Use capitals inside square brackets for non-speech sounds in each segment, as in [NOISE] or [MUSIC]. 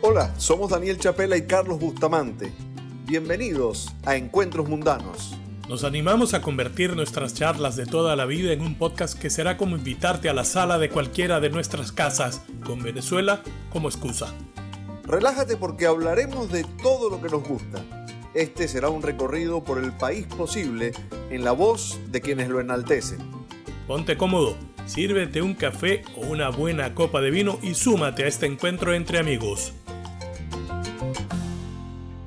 Hola, somos Daniel Chapela y Carlos Bustamante. Bienvenidos a Encuentros Mundanos. Nos animamos a convertir nuestras charlas de toda la vida en un podcast que será como invitarte a la sala de cualquiera de nuestras casas, con Venezuela como excusa. Relájate porque hablaremos de todo lo que nos gusta. Este será un recorrido por el país posible en la voz de quienes lo enaltecen. Ponte cómodo, sírvete un café o una buena copa de vino y súmate a este encuentro entre amigos.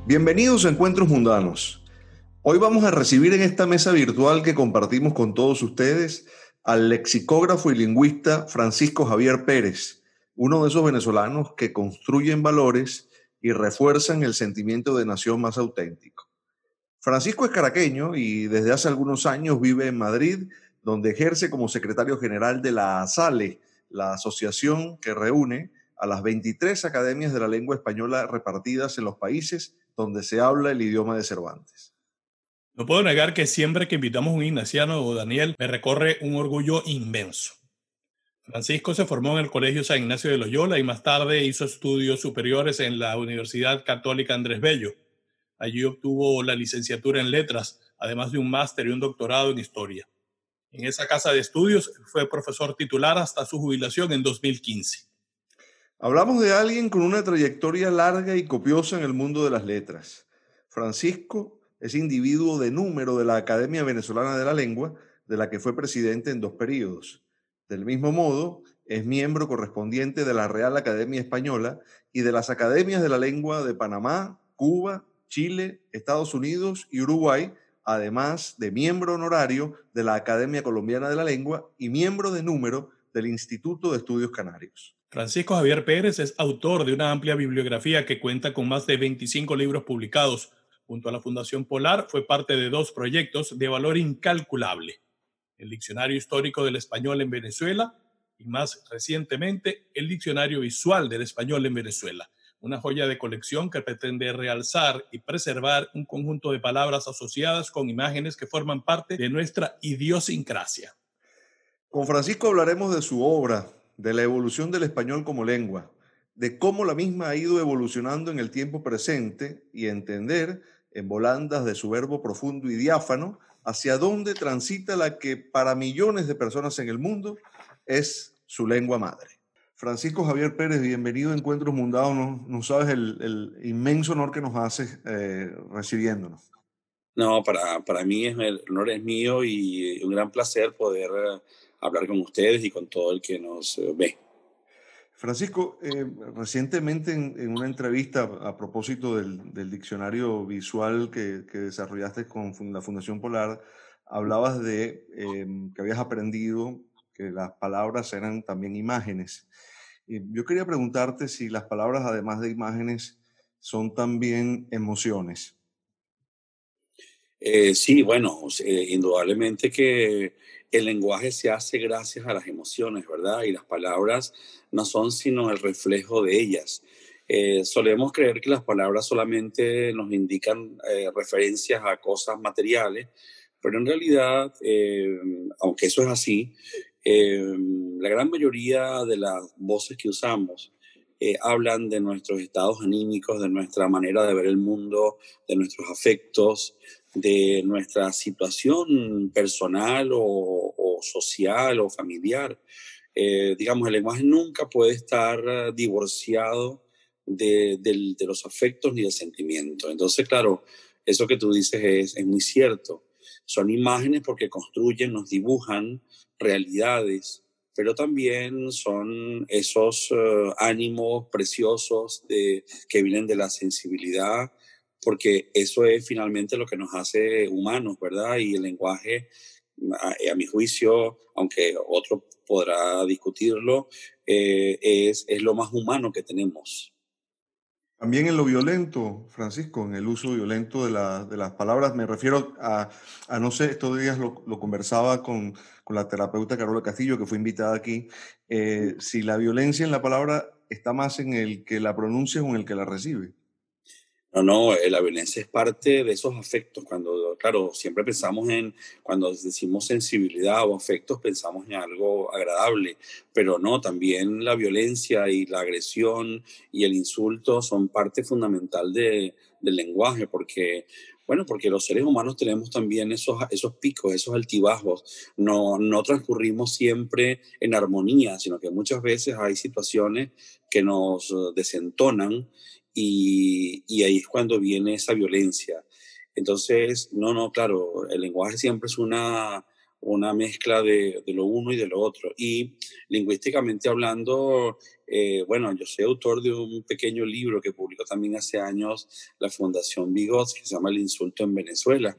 Bienvenidos a Encuentros Mundanos. Hoy vamos a recibir en esta mesa virtual que compartimos con todos ustedes al lexicógrafo y lingüista Francisco Javier Pérez, uno de esos venezolanos que construyen valores y refuerzan el sentimiento de nación más auténtico. Francisco es caraqueño y desde hace algunos años vive en Madrid, donde ejerce como secretario general de la ASALE, la asociación que reúne a las 23 academias de la lengua española repartidas en los países donde se habla el idioma de Cervantes. No puedo negar que siempre que invitamos a un ignaciano o Daniel me recorre un orgullo inmenso. Francisco se formó en el Colegio San Ignacio de Loyola y más tarde hizo estudios superiores en la Universidad Católica Andrés Bello. Allí obtuvo la licenciatura en letras, además de un máster y un doctorado en historia. En esa casa de estudios fue profesor titular hasta su jubilación en 2015. Hablamos de alguien con una trayectoria larga y copiosa en el mundo de las letras. Francisco es individuo de número de la Academia Venezolana de la Lengua, de la que fue presidente en dos periodos. Del mismo modo, es miembro correspondiente de la Real Academia Española y de las Academias de la Lengua de Panamá, Cuba, Chile, Estados Unidos y Uruguay, además de miembro honorario de la Academia Colombiana de la Lengua y miembro de número del Instituto de Estudios Canarios. Francisco Javier Pérez es autor de una amplia bibliografía que cuenta con más de 25 libros publicados. Junto a la Fundación Polar fue parte de dos proyectos de valor incalculable. El Diccionario Histórico del Español en Venezuela y más recientemente el Diccionario Visual del Español en Venezuela, una joya de colección que pretende realzar y preservar un conjunto de palabras asociadas con imágenes que forman parte de nuestra idiosincrasia. Con Francisco hablaremos de su obra, de la evolución del español como lengua, de cómo la misma ha ido evolucionando en el tiempo presente y entender, en volandas de su verbo profundo y diáfano, hacia dónde transita la que para millones de personas en el mundo es su lengua madre. Francisco Javier Pérez, bienvenido a Encuentros Mundados. No, sabes el, inmenso honor que nos hace eh, recibiéndonos. No, para, para mí es, el honor es mío y un gran placer poder hablar con ustedes y con todo el que nos eh, ve. Francisco, eh, recientemente en, una entrevista a propósito del, diccionario visual que, desarrollaste con la Fundación Polar, hablabas de em, que habías aprendido que las palabras eran también imágenes. Yo quería preguntarte si las palabras, además de imágenes, son también emociones. Eh, sí, bueno, indudablemente que el lenguaje se hace gracias a las emociones, ¿verdad? Y las palabras no son sino el reflejo de ellas. Eh, solemos creer que las palabras solamente nos indican eh, referencias a cosas materiales, pero en realidad, eh, aunque eso es así, la gran mayoría de las voces que usamos hablan de nuestros estados anímicos, de nuestra manera de ver el mundo, de nuestros afectos, de nuestra situación personal o, social o familiar. Eh, digamos, el lenguaje nunca puede estar eh, divorciado de, los afectos ni del sentimiento. Entonces, claro, eso que tú dices es, es muy cierto. Son imágenes porque construyen, nos dibujan realidades, pero también son esos eh, ánimos preciosos que vienen de la sensibilidad, porque eso es finalmente lo que nos hace humanos, ¿verdad? Y el lenguaje, a, mi juicio, aunque otro podrá discutirlo, eh, es, es lo más humano que tenemos. También en lo violento, Francisco, en el uso violento de, de las palabras, me refiero a, a, no sé, estos días lo, lo conversaba con, con, la terapeuta Carola Castillo, que fue invitada aquí, eh, si la violencia en la palabra está más en el que la pronuncia o en el que la recibe. No, no, eh, la violencia es parte de esos afectos. Cuando, claro, siempre pensamos en, cuando decimos sensibilidad o afectos, pensamos en algo agradable, pero no, también la violencia y la agresión y el insulto son parte fundamental de, del lenguaje, porque, bueno, porque los seres humanos tenemos también esos, esos picos, esos altibajos. No, no transcurrimos siempre en armonía, sino que muchas veces hay situaciones que nos desentonan y, ahí es cuando viene esa violencia. Entonces, no, no, claro, el lenguaje siempre es una, una mezcla de, lo uno y de lo otro. Y lingüísticamente hablando, eh, bueno, yo soy autor de un pequeño libro que publicó también hace años la Fundación Bigots, que se llama El insulto en Venezuela.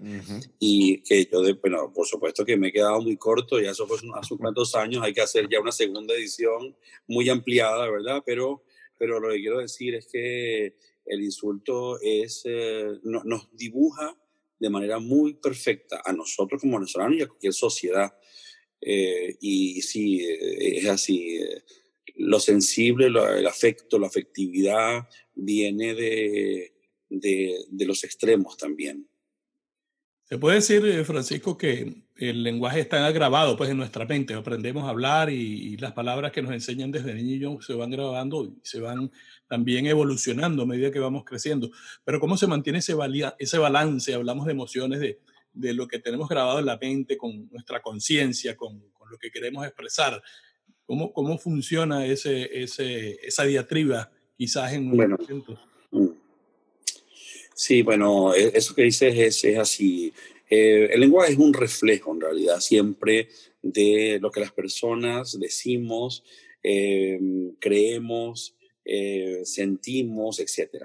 Y que yo, de, bueno, por supuesto que me he quedado muy corto, ya eso fue hace unos años, hay que hacer ya una segunda edición muy ampliada, ¿verdad? Pero pero lo que quiero decir es que el insulto es, eh, nos dibuja de manera muy perfecta a nosotros como venezolanos y a cualquier sociedad. Eh, y sí, eh, es así. Lo sensible, el afecto, la afectividad viene de, de los extremos también. Se puede decir, Francisco, que el lenguaje está grabado pues, en nuestra mente. Aprendemos a hablar y, las palabras que nos enseñan desde niños se van grabando y se van también evolucionando a medida que vamos creciendo. Pero ¿cómo se mantiene ese, ese balance? Hablamos de emociones, de, de, lo que tenemos grabado en la mente, con nuestra conciencia, con, con, lo que queremos expresar. ¿Cómo, cómo funciona ese, ese, esa diatriba quizás en bueno, mm. Sí, bueno, e, eso que dices es, es así. Eh, el lenguaje es un reflejo en realidad siempre de lo que las personas decimos, eh, creemos, eh, sentimos, etc.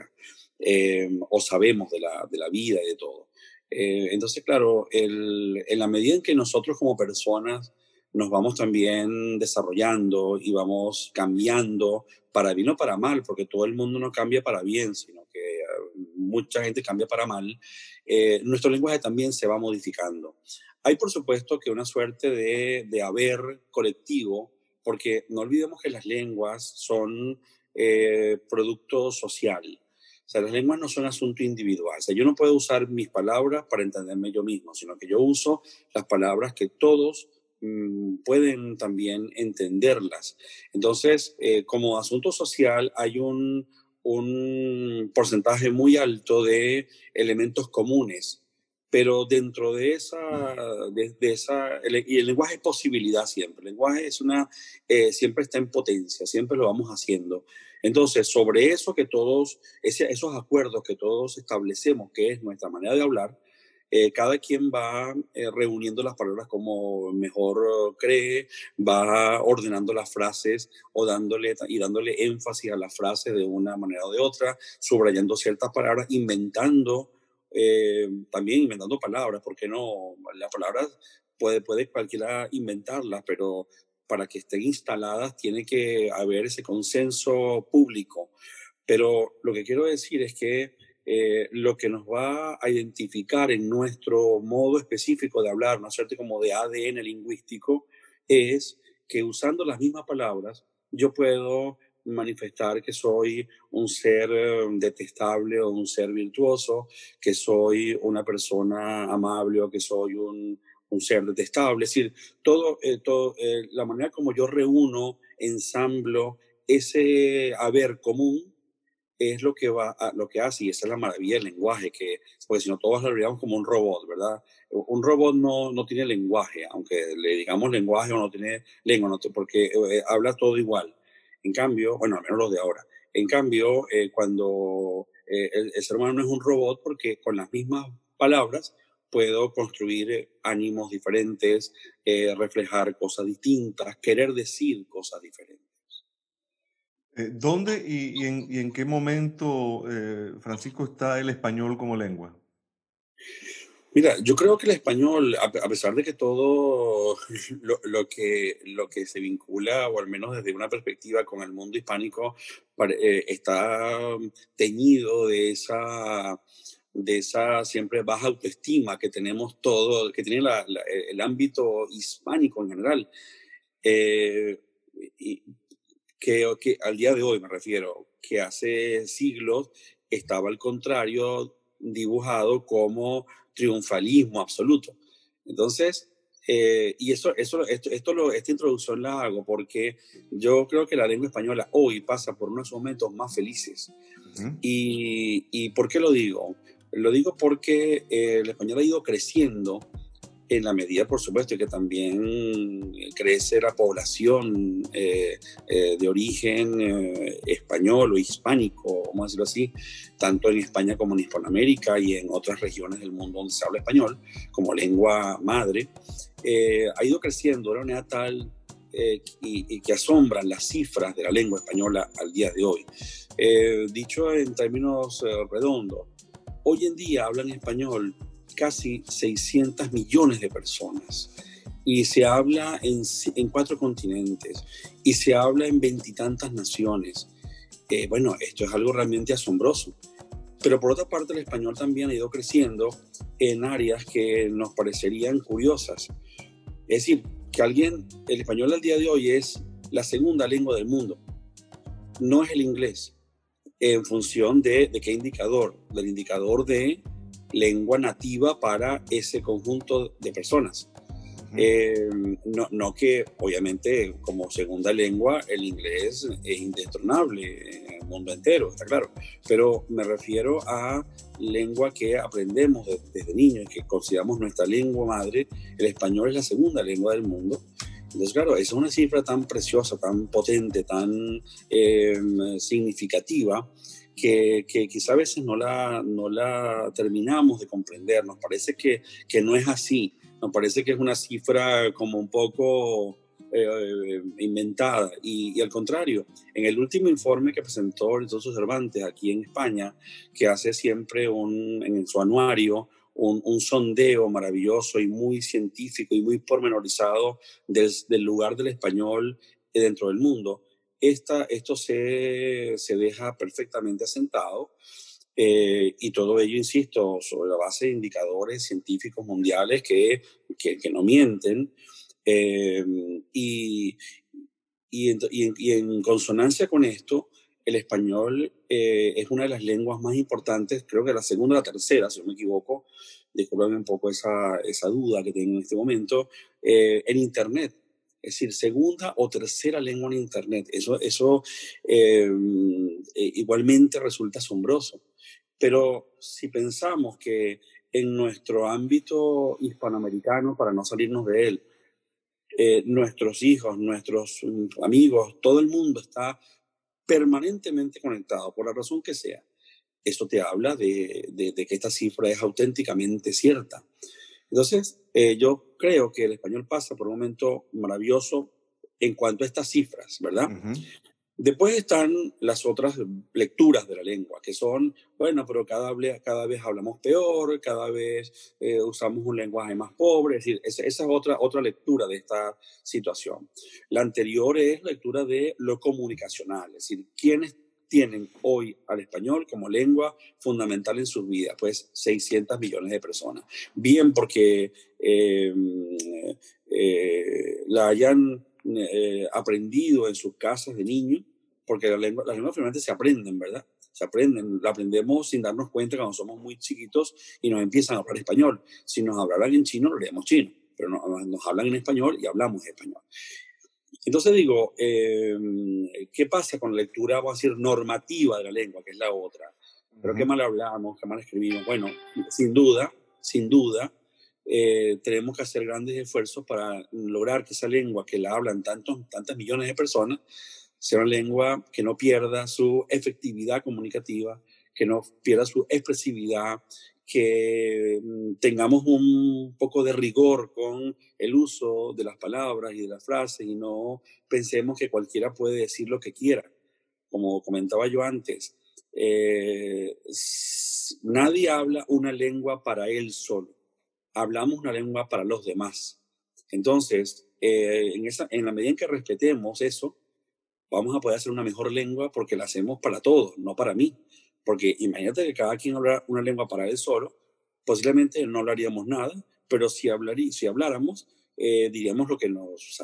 o sabemos de la, de la, vida y de todo. entonces, claro, el, en la medida en que nosotros como personas nos vamos también desarrollando y vamos cambiando para bien o para mal, porque todo el mundo no cambia para bien, sino mucha gente cambia para mal, eh, nuestro lenguaje también se va modificando. Hay, por supuesto, que una suerte de, de haber colectivo, porque no olvidemos que las lenguas son eh, producto social. O sea, las lenguas no son asunto individual. O sea, yo no puedo usar mis palabras para entenderme yo mismo, sino que yo uso las palabras que todos mm, pueden también entenderlas. Entonces, eh, como asunto social hay un, un porcentaje muy alto de elementos comunes, pero dentro de esa, de, esa y el lenguaje es posibilidad siempre, el lenguaje es una, eh, siempre está en potencia, siempre lo vamos haciendo. Entonces, sobre eso que todos, esos acuerdos que todos establecemos, que es nuestra manera de hablar, eh, cada quien va eh, reuniendo las palabras como mejor cree, va ordenando las frases o dándole y dándole énfasis a las frases de una manera o de otra, subrayando ciertas palabras, inventando, eh, también inventando palabras, porque no, las palabras puede, puede cualquiera inventarlas, pero para que estén instaladas tiene que haber ese consenso público. Pero lo que quiero decir es que eh, lo que nos va a identificar en nuestro modo específico de hablar, ¿no es cierto? Como de ADN lingüístico, es que usando las mismas palabras, yo puedo manifestar que soy un ser eh, detestable o un ser virtuoso, que soy una persona amable o que soy un, un ser detestable. Es decir, todo, eh, todo la manera como yo reúno, ensamblo ese haber común es lo que va lo que hace y esa es la maravilla del lenguaje que porque si no todos lo veríamos como un robot verdad un robot no, no tiene lenguaje aunque le digamos lenguaje o no tiene lengua no, porque eh, habla todo igual. En cambio bueno al menos los de ahora. En cambio eh, cuando eh, el, ser humano no es un robot porque con las mismas palabras puedo construir ánimos diferentes reflejar cosas distintas querer decir cosas diferentes eh, ¿Dónde y, en, qué momento, eh, Francisco, está el español como lengua? Mira, yo creo que el español, a pesar de que todo [LAUGHS] lo, que, lo que se vincula, o al menos desde una perspectiva con el mundo hispánico, eh, está teñido de esa, de esa siempre baja autoestima que tenemos todo, que tiene el ámbito hispánico en general. y, que, que al día de hoy me refiero, que hace siglos estaba al contrario dibujado como triunfalismo absoluto. Entonces, eh, y eso, eso, esto, esto lo, esta introducción la hago porque yo creo que la lengua española hoy pasa por unos momentos más felices. y, ¿Y por qué lo digo? Lo digo porque eh, el español ha ido creciendo en la medida, por supuesto, que también crece la población eh, eh, de origen español o hispánico, vamos a decirlo así, tanto en España como en Hispanoamérica y en otras regiones del mundo donde se habla español como lengua madre, ha ido creciendo de una manera tal y, y, que asombran las cifras de la lengua española al día de hoy. dicho en términos redondos, Hoy en día hablan español casi 600 millones de personas y se habla en, cuatro continentes y se habla en veintitantas naciones. Eh, bueno, esto es algo realmente asombroso. Pero por otra parte, el español también ha ido creciendo en áreas que nos parecerían curiosas. Es decir, que alguien, el español al día de hoy es la segunda lengua del mundo. No es el inglés, en función de, qué indicador, del indicador de lengua nativa para ese conjunto de personas. Eh, no, no, que obviamente como segunda lengua el inglés es indestronable en el mundo entero, está claro, pero me refiero a lengua que aprendemos desde niños y que consideramos nuestra lengua madre, el español es la segunda lengua del mundo. Entonces, claro, es una cifra tan preciosa, tan potente, tan em, significativa, que, que, quizá a veces no la, no la terminamos de comprender. Nos parece que, que no es así. Nos parece que es una cifra como un poco eh, inventada. Y, y, al contrario, en el último informe que presentó el Instituto Cervantes aquí en España, que hace siempre un, en su anuario un, sondeo maravilloso y muy científico y muy pormenorizado del lugar del español dentro del mundo. Esta, esto se, se deja perfectamente asentado eh, y todo ello, insisto, sobre la base de indicadores científicos mundiales que, que, no mienten eh, y, y, en, y, en, consonancia con esto, el español eh, es una de las lenguas más importantes, creo que la segunda o la tercera, si no me equivoco, disculpame un poco esa, esa duda que tengo en este momento, eh, en Internet. Es decir, segunda o tercera lengua en Internet. Eso, eso eh, igualmente resulta asombroso. Pero si pensamos que en nuestro ámbito hispanoamericano, para no salirnos de él, nuestros hijos, nuestros amigos, todo el mundo está permanentemente conectado, por la razón que sea. Esto te habla de, que esta cifra es auténticamente cierta. Entonces, eh, yo creo que el español pasa por un momento maravilloso en cuanto a estas cifras, ¿verdad? Después están las otras lecturas de la lengua, que son, bueno, pero cada, cada vez hablamos peor, cada vez eh, usamos un lenguaje más pobre, es decir, esa, es otra, otra lectura de esta situación. La anterior es lectura de lo comunicacional, es decir, quiénes tienen hoy al español como lengua fundamental en sus vidas, pues 600 millones de personas. Bien porque eh, eh, la hayan eh, aprendido en sus casas de niño, porque las lenguas, las lenguas finalmente se aprenden, ¿verdad? Se aprenden, la aprendemos sin darnos cuenta cuando somos muy chiquitos y nos empiezan a hablar español. Si nos hablaran en chino, leemos chino, pero no, nos hablan en español y hablamos español. Entonces digo, em, ¿qué pasa con la lectura, vamos a decir, normativa de la lengua, que es la otra? Pero qué mal hablamos, qué mal escribimos. Bueno, sin duda, sin duda, eh, tenemos que hacer grandes esfuerzos para lograr que esa lengua que la hablan tantos, tantas millones de personas sea una lengua que no pierda su efectividad comunicativa, que no pierda su expresividad, que mm, tengamos un poco de rigor con el uso de las palabras y de las frases y no pensemos que cualquiera puede decir lo que quiera. Como comentaba yo antes, eh, nadie habla una lengua para él solo hablamos una lengua para los demás. Entonces, eh, en, esa, en la medida en que respetemos eso, vamos a poder hacer una mejor lengua porque la hacemos para todos, no para mí. Porque imagínate que cada quien hablara una lengua para él solo, posiblemente no hablaríamos nada, pero si, hablarí, si habláramos, eh, diríamos lo que nos,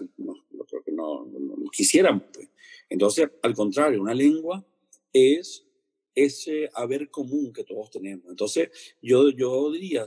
lo que no, quisiéramos. Pues. Entonces, al contrario, una lengua es ese haber común que todos tenemos. Entonces, yo, yo diría,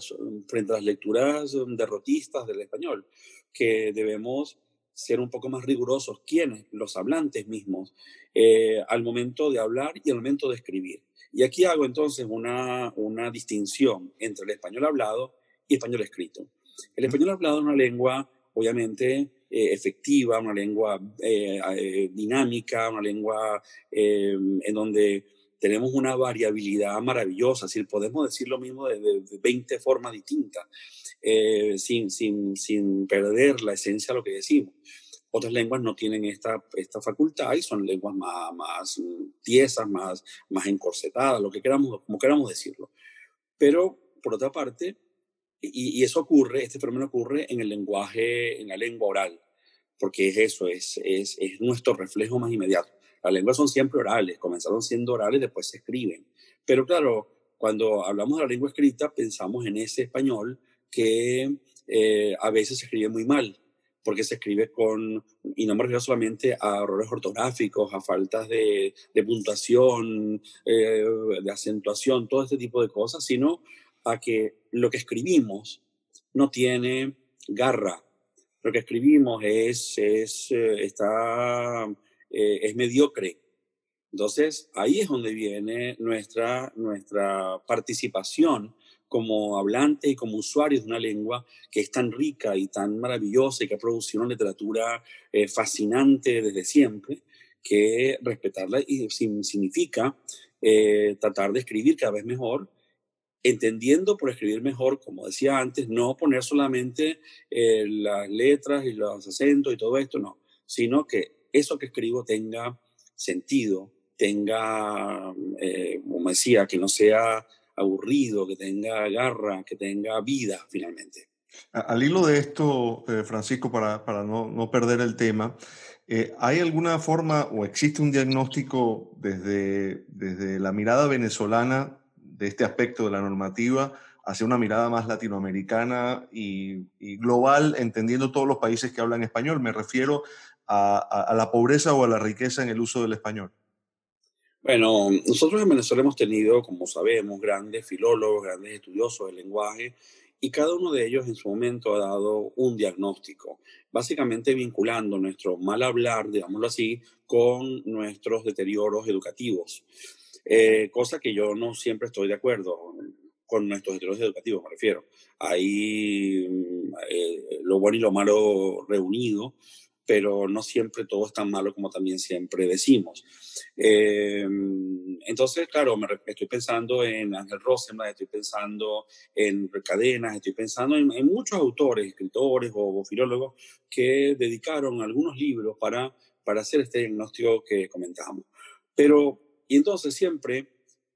frente a las lecturas derrotistas del español, que debemos ser un poco más rigurosos, quienes, los hablantes mismos, eh, al momento de hablar y al momento de escribir. Y aquí hago entonces una, una distinción entre el español hablado y español escrito. El español hablado es una lengua, obviamente, eh, efectiva, una lengua eh, dinámica, una lengua en donde tenemos una variabilidad maravillosa, si podemos decir lo mismo de, de 20 formas distintas. Eh, sin, sin, sin perder la esencia de lo que decimos. Otras lenguas no tienen esta, esta facultad y son lenguas más, más tiesas, más, más encorsetadas, lo que queramos, como queramos decirlo. Pero, por otra parte, y, eso ocurre, este fenómeno ocurre en el lenguaje, en la lengua oral, porque es eso, es, es, es nuestro reflejo más inmediato. Las lenguas son siempre orales, comenzaron siendo orales, después se escriben. Pero claro, cuando hablamos de la lengua escrita, pensamos en ese español que eh, a veces se escribe muy mal, porque se escribe con, y no me refiero solamente a errores ortográficos, a faltas de, puntuación, eh, de acentuación, todo este tipo de cosas, sino a que lo que escribimos no tiene garra. Lo que escribimos es, es, eh, está, es mediocre. Entonces, ahí es donde viene nuestra, nuestra participación como hablantes y como usuarios de una lengua que es tan rica y tan maravillosa y que ha producido una literatura eh, fascinante desde siempre, que respetarla y significa eh, tratar de escribir cada vez mejor, entendiendo por escribir mejor, como decía antes, no poner solamente eh, las letras y los acentos y todo esto, no, sino que eso que escribo tenga sentido, tenga, como decía, que no sea aburrido, que tenga garra, que tenga vida finalmente. Al hilo de esto, eh, Francisco, para, para no, no, perder el tema, eh, ¿hay alguna forma o existe un diagnóstico desde, desde la mirada venezolana de este aspecto de la normativa hacia una mirada más latinoamericana y, global, entendiendo todos los países que hablan español? Me refiero a la pobreza o a la riqueza en el uso del español. Bueno, nosotros en Venezuela hemos tenido, como sabemos, grandes filólogos, grandes estudiosos del lenguaje, y cada uno de ellos en su momento ha dado un diagnóstico, básicamente vinculando nuestro mal hablar, digámoslo así, con nuestros deterioros educativos, eh, cosa que yo no siempre estoy de acuerdo con nuestros deterioros educativos, me refiero. Hay mm, eh, lo bueno y lo malo reunido, pero no siempre todo es tan malo como también siempre decimos. Eh, entonces, claro, me, estoy pensando en Ángel Rosenberg, estoy pensando en Cadenas, estoy pensando en, muchos autores, escritores o, filólogos que dedicaron algunos libros para, para hacer este diagnóstico que comentamos. Pero, y entonces siempre,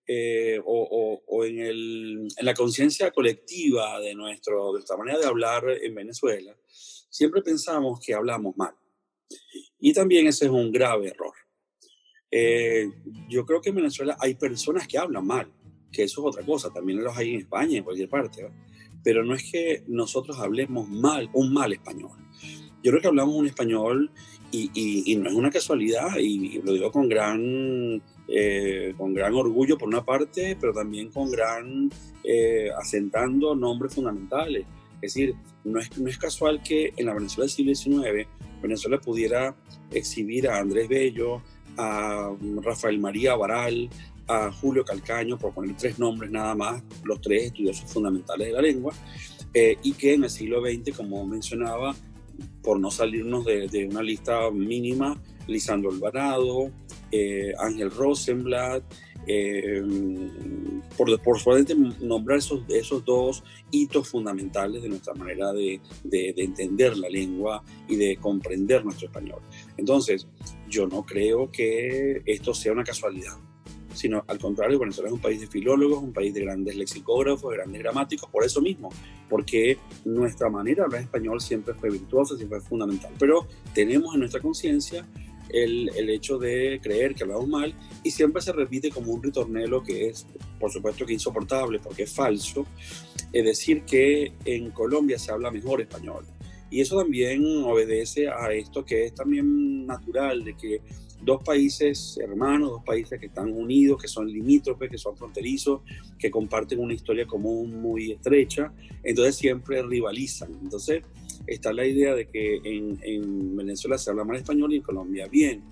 eh, o, o, en, el, en, la conciencia colectiva de, nuestro, de nuestra manera de hablar en Venezuela, siempre pensamos que hablamos mal. Y también ese es un grave error. Eh, yo creo que en Venezuela hay personas que hablan mal, que eso es otra cosa, también los hay en España, en cualquier parte, pero no es que nosotros hablemos mal, un mal español. Yo creo que hablamos un español y, no es una casualidad, y, lo digo con gran, eh, con gran orgullo por una parte, pero también con gran, eh, asentando nombres fundamentales. Es decir, no es, no es casual que en la Venezuela del siglo XIX Venezuela pudiera exhibir a Andrés Bello, a Rafael María Baral, a Julio Calcaño, por poner tres nombres nada más, los tres estudiosos fundamentales de la lengua, eh, y que en el siglo XX, como mencionaba, por no salirnos de, una lista mínima, Lisandro Alvarado, eh, Ángel Rosenblatt, eh, por, por solamente nombrar esos, esos dos hitos fundamentales de nuestra manera de, de, entender la lengua y de comprender nuestro español. Entonces, yo no creo que esto sea una casualidad, sino al contrario, Venezuela es un país de filólogos, un país de grandes lexicógrafos, de grandes gramáticos, por eso mismo, porque nuestra manera de hablar español siempre fue virtuosa, siempre fue fundamental, pero tenemos en nuestra conciencia el, hecho de creer que hablamos mal y siempre se repite como un ritornelo que es, por supuesto, que insoportable porque es falso, es decir que en Colombia se habla mejor español. Y eso también obedece a esto que es también natural, de que dos países hermanos, dos países que están unidos, que son limítrofes, que son fronterizos, que comparten una historia común muy estrecha, entonces siempre rivalizan. Entonces está la idea de que en, en Venezuela se habla mal español y en Colombia bien.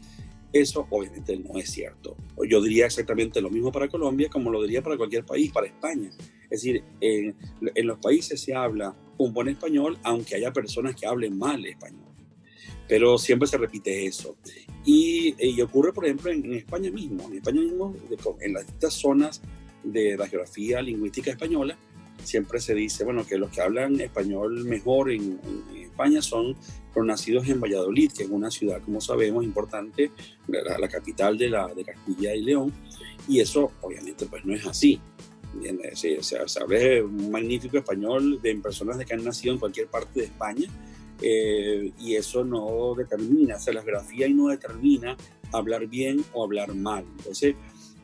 Eso obviamente no es cierto. Yo diría exactamente lo mismo para Colombia como lo diría para cualquier país, para España. Es decir, en, en los países se habla un buen español, aunque haya personas que hablen mal español. Pero siempre se repite eso. Y, y ocurre, por ejemplo, en, en, España mismo. En España mismo, en las distintas zonas de la geografía lingüística española, siempre se dice, bueno, que los que hablan español mejor en, España son los nacidos en Valladolid, que es una ciudad, como sabemos, importante, la, capital de, la, de Castilla y León, y eso obviamente pues no es así. Se, se, se habla un magnífico español de personas de que han nacido en cualquier parte de España, eh, y eso no determina, o sea, la geografía y no determina hablar bien o hablar mal. Entonces,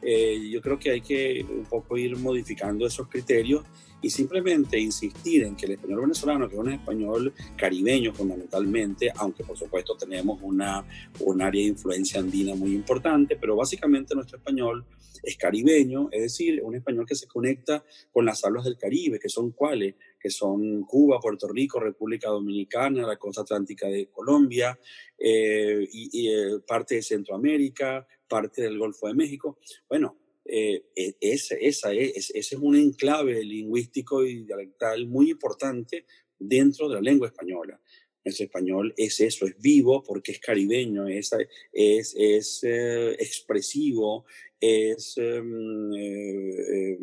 eh, yo creo que hay que un poco ir modificando esos criterios y simplemente insistir en que el español venezolano, que es un español caribeño fundamentalmente, aunque por supuesto tenemos una, un área de influencia andina muy importante, pero básicamente nuestro español es caribeño, es decir, un español que se conecta con las hablas del Caribe, que son cuáles, que son Cuba, Puerto Rico, República Dominicana, la costa atlántica de Colombia, eh, y, eh, parte de Centroamérica, parte del Golfo de México. Bueno, eh, esa, esa, es, ese es un enclave lingüístico y dialectal muy importante dentro de la lengua española. Nuestro español es eso, es vivo porque es caribeño, es, es, es eh, expresivo, es em, eh,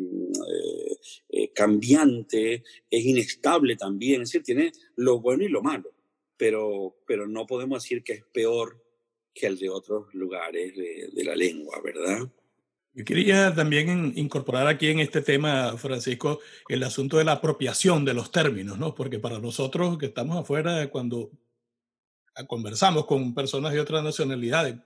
eh, cambiante, es inestable también, es decir, tiene lo bueno y lo malo, pero, pero no podemos decir que es peor que el de otros lugares de la lengua, ¿verdad? Yo quería también incorporar aquí en este tema, Francisco, el asunto de la apropiación de los términos, ¿no? Porque para nosotros que estamos afuera, cuando conversamos con personas de otras nacionalidades,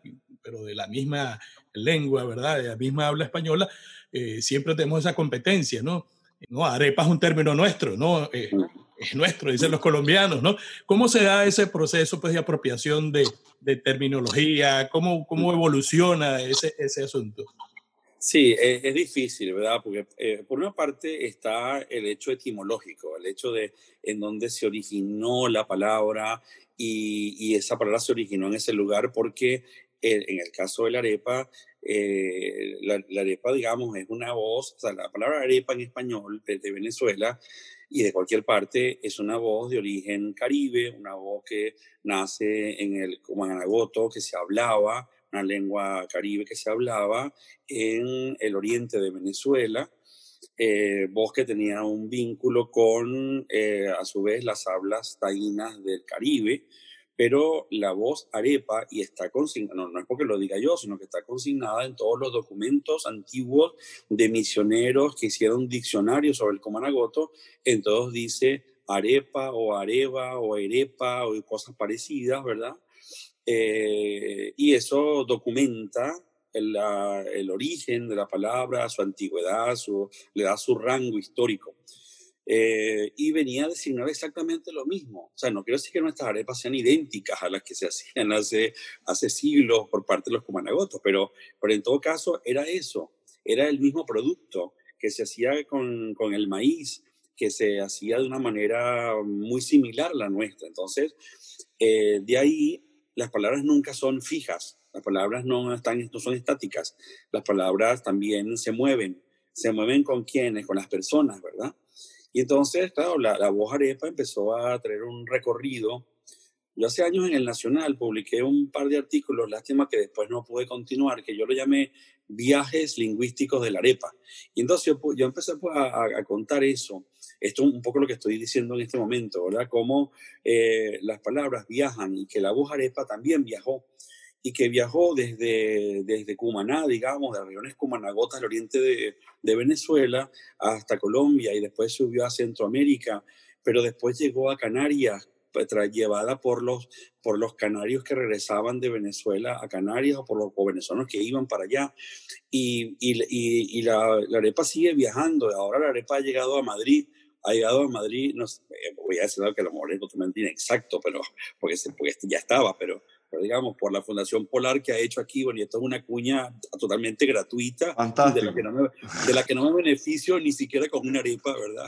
pero de la misma lengua, ¿verdad? De la misma habla española, eh, siempre tenemos esa competencia, ¿no? No, arepa es un término nuestro, ¿no? Eh, es nuestro, dicen los colombianos, ¿no? ¿Cómo se da ese proceso pues, de apropiación de, de terminología? ¿Cómo, ¿Cómo evoluciona ese, ese asunto? Sí, es, es, difícil, ¿verdad? Porque eh, por una parte está el hecho etimológico, el hecho de en dónde se originó la palabra y, esa palabra se originó en ese lugar porque eh, en el caso de la arepa, eh, la, arepa, digamos, es una voz, o sea, la palabra arepa en español de, de Venezuela y de cualquier parte es una voz de origen caribe, una voz que nace en el Comanagoto, que se hablaba una lengua caribe que se hablaba en el oriente de Venezuela, eh, voz que tenía un vínculo con, eh, a su vez, las hablas taínas del Caribe, pero la voz arepa, y está consignada, no, no es porque lo diga yo, sino que está consignada en todos los documentos antiguos de misioneros que hicieron diccionarios sobre el Comanagoto, en todos dice arepa o areva o erepa o cosas parecidas, ¿verdad? Eh, y eso documenta el, la, el, origen de la palabra, su antigüedad, su, le da su rango histórico. Eh, y venía a designar exactamente lo mismo. O sea, no quiero decir que nuestras arepas sean idénticas a las que se [LAUGHS] hacían hace, hace siglos por parte de los comanagotos, pero, pero en todo caso era eso, era el mismo producto que se hacía con, con el maíz, que se hacía de una manera muy similar a la nuestra. Entonces, eh, de ahí las palabras nunca son fijas, las palabras no, están, no son estáticas, las palabras también se mueven, se mueven con quienes, con las personas, ¿verdad? Y entonces, claro, la, la voz arepa empezó a traer un recorrido. Yo hace años en el Nacional publiqué un par de artículos, lástima que después no pude continuar, que yo lo llamé viajes lingüísticos de la arepa. Y entonces yo, yo empecé pues, a, contar eso. Esto es un poco lo que estoy diciendo en este momento, ¿verdad? Cómo eh, las palabras viajan y que la voz arepa también viajó y que viajó desde, desde Cumaná, digamos, de regiones Cumanagotas del oriente de, Venezuela hasta Colombia y después subió a Centroamérica, pero después llegó a Canarias, llevada por los, por los canarios que regresaban de Venezuela a Canarias o por los o venezolanos que iban para allá. Y, y, y, y la, la, arepa sigue viajando. Ahora la arepa ha llegado a Madrid, ha llegado a Madrid, no eh, voy a decir que a lo mejor es totalmente inexacto, pero, porque, porque ya estaba, pero, digamos, por la Fundación Polar que ha hecho aquí, bueno, y esto es una cuña totalmente gratuita, de la, que no me, de la que no me beneficio ni siquiera con una arepa, ¿verdad?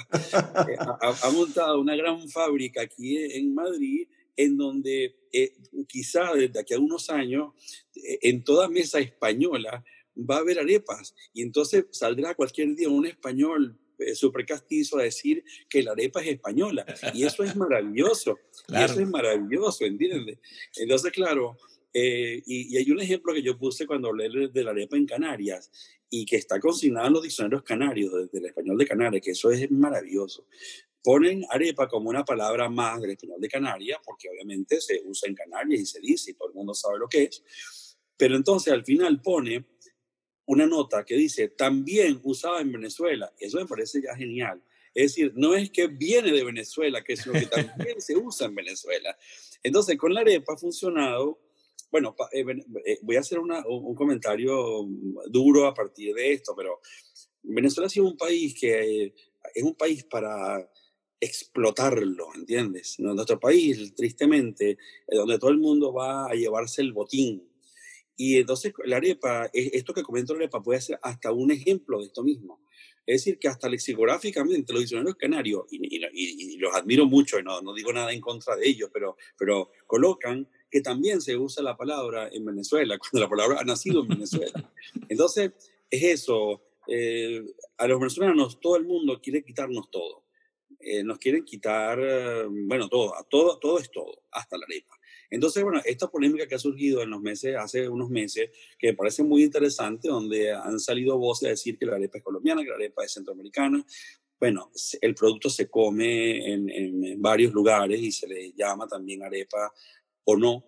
Eh, ha, montado una gran fábrica aquí en Madrid en donde eh, quizá desde aquí a unos años, en toda mesa española, va a haber arepas y entonces saldrá cualquier día un español eh, súper castizo a decir que la arepa es española. Y eso es maravilloso. Y eso es maravilloso, ¿entiendes? Entonces, claro, eh, y, hay un ejemplo que yo puse cuando hablé de la arepa en Canarias y que está consignado en los diccionarios canarios, del español de Canarias, que eso es maravilloso. Ponen arepa como una palabra más del español de Canarias, porque obviamente se usa en Canarias y se dice y todo el mundo sabe lo que es. Pero entonces al final pone una nota que dice, también usada en Venezuela. Eso me parece ya genial. Es decir, no es que viene de Venezuela, que es lo que [LAUGHS] también se usa en Venezuela. Entonces, con la arepa ha funcionado. Bueno, eh, eh, voy a hacer un comentario duro a partir de esto, pero Venezuela ha sido un país que es un país para explotarlo, ¿entiendes? Nuestro país, tristemente, donde todo el mundo va a llevarse el botín, y entonces la arepa, esto que comento la arepa puede ser hasta un ejemplo de esto mismo. Es decir, que hasta lexicográficamente los diccionarios canarios, y, los admiro mucho, y no, no, digo nada en contra de ellos, pero, pero colocan que también se usa la palabra en Venezuela, [LAUGHS] cuando la palabra ha nacido en Venezuela. Entonces, es eso. Eh, a los venezolanos todo el mundo quiere quitarnos todo. Eh, nos quieren quitar, bueno, todo, todo, todo es todo, hasta la arepa. Entonces, bueno, esta polémica que ha surgido en los meses, hace unos meses, que me parece muy interesante, donde han salido voces a decir que la arepa es colombiana, que la arepa es centroamericana. Bueno, el producto se come en, varios lugares y se le llama también arepa o no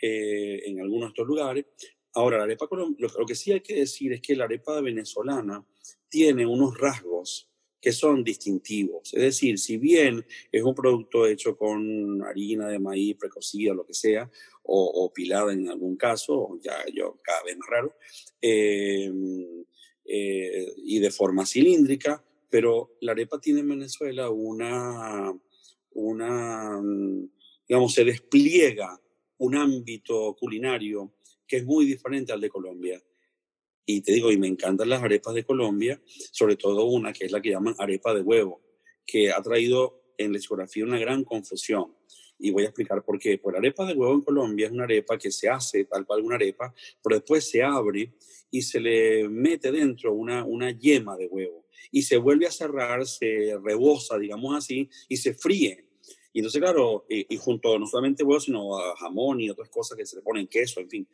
eh, en algunos de estos lugares. Ahora, la arepa, lo, lo que sí hay que decir es que la arepa venezolana tiene unos rasgos que son distintivos. Es decir, si bien es un producto hecho con harina de maíz precocida, lo que sea, o, pilada en algún caso, ya yo cada vez más raro, em, eh, y de forma cilíndrica, pero la arepa tiene en Venezuela una, una, digamos, se despliega un ámbito culinario que es muy diferente al de Colombia. Y te digo, y me encantan las arepas de Colombia, sobre todo una que es la que llaman arepa de huevo, que ha traído en la discografía una gran confusión. Y voy a explicar por qué. Pues la arepa de huevo en Colombia es una arepa que se hace tal cual una arepa, pero después se abre y se le mete dentro una, una yema de huevo. Y se vuelve a cerrar, se rebosa, digamos así, y se fríe. Y entonces, claro, y, y junto no solamente huevo, sino a jamón y otras cosas que se le ponen queso, en fin,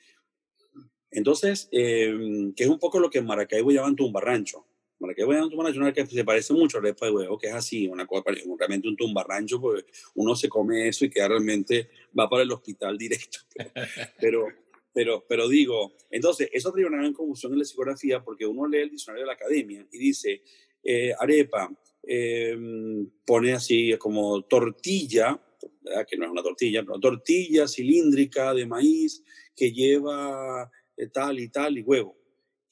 entonces, eh, que es un poco lo que en Maracaibo llaman tumbarrancho. Maracaibo llaman tumbarrancho, una que se parece mucho a la arepa de huevo, que es así, una cosa, realmente un tumbarrancho, porque uno se come eso y queda realmente, va para el hospital directo. [LAUGHS] Pero, pero, pero digo, entonces, eso trae una gran confusión en la psicografía, porque uno lee el diccionario de la academia y dice, eh, arepa, eh, pone así como tortilla, que no es una tortilla, pero tortilla cilíndrica de maíz que lleva tal y tal y huevo.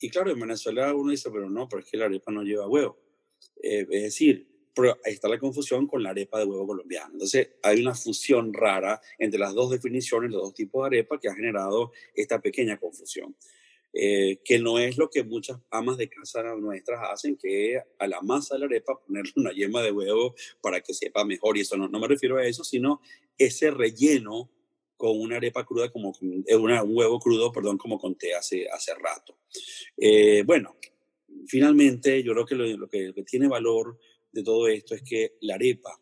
Y claro, en Venezuela uno dice, pero no, pero es que la arepa no lleva huevo. Eh, es decir, pero ahí está la confusión con la arepa de huevo colombiana. Entonces, hay una fusión rara entre las dos definiciones, los dos tipos de arepa, que ha generado esta pequeña confusión. Eh, que no es lo que muchas amas de casa nuestras hacen, que a la masa de la arepa ponerle una yema de huevo para que sepa mejor. Y eso no, no me refiero a eso, sino ese relleno con una arepa cruda, como eh, un huevo crudo, perdón, como conté hace, hace rato. Eh, bueno, finalmente yo creo que lo, que tiene valor de todo esto es que la arepa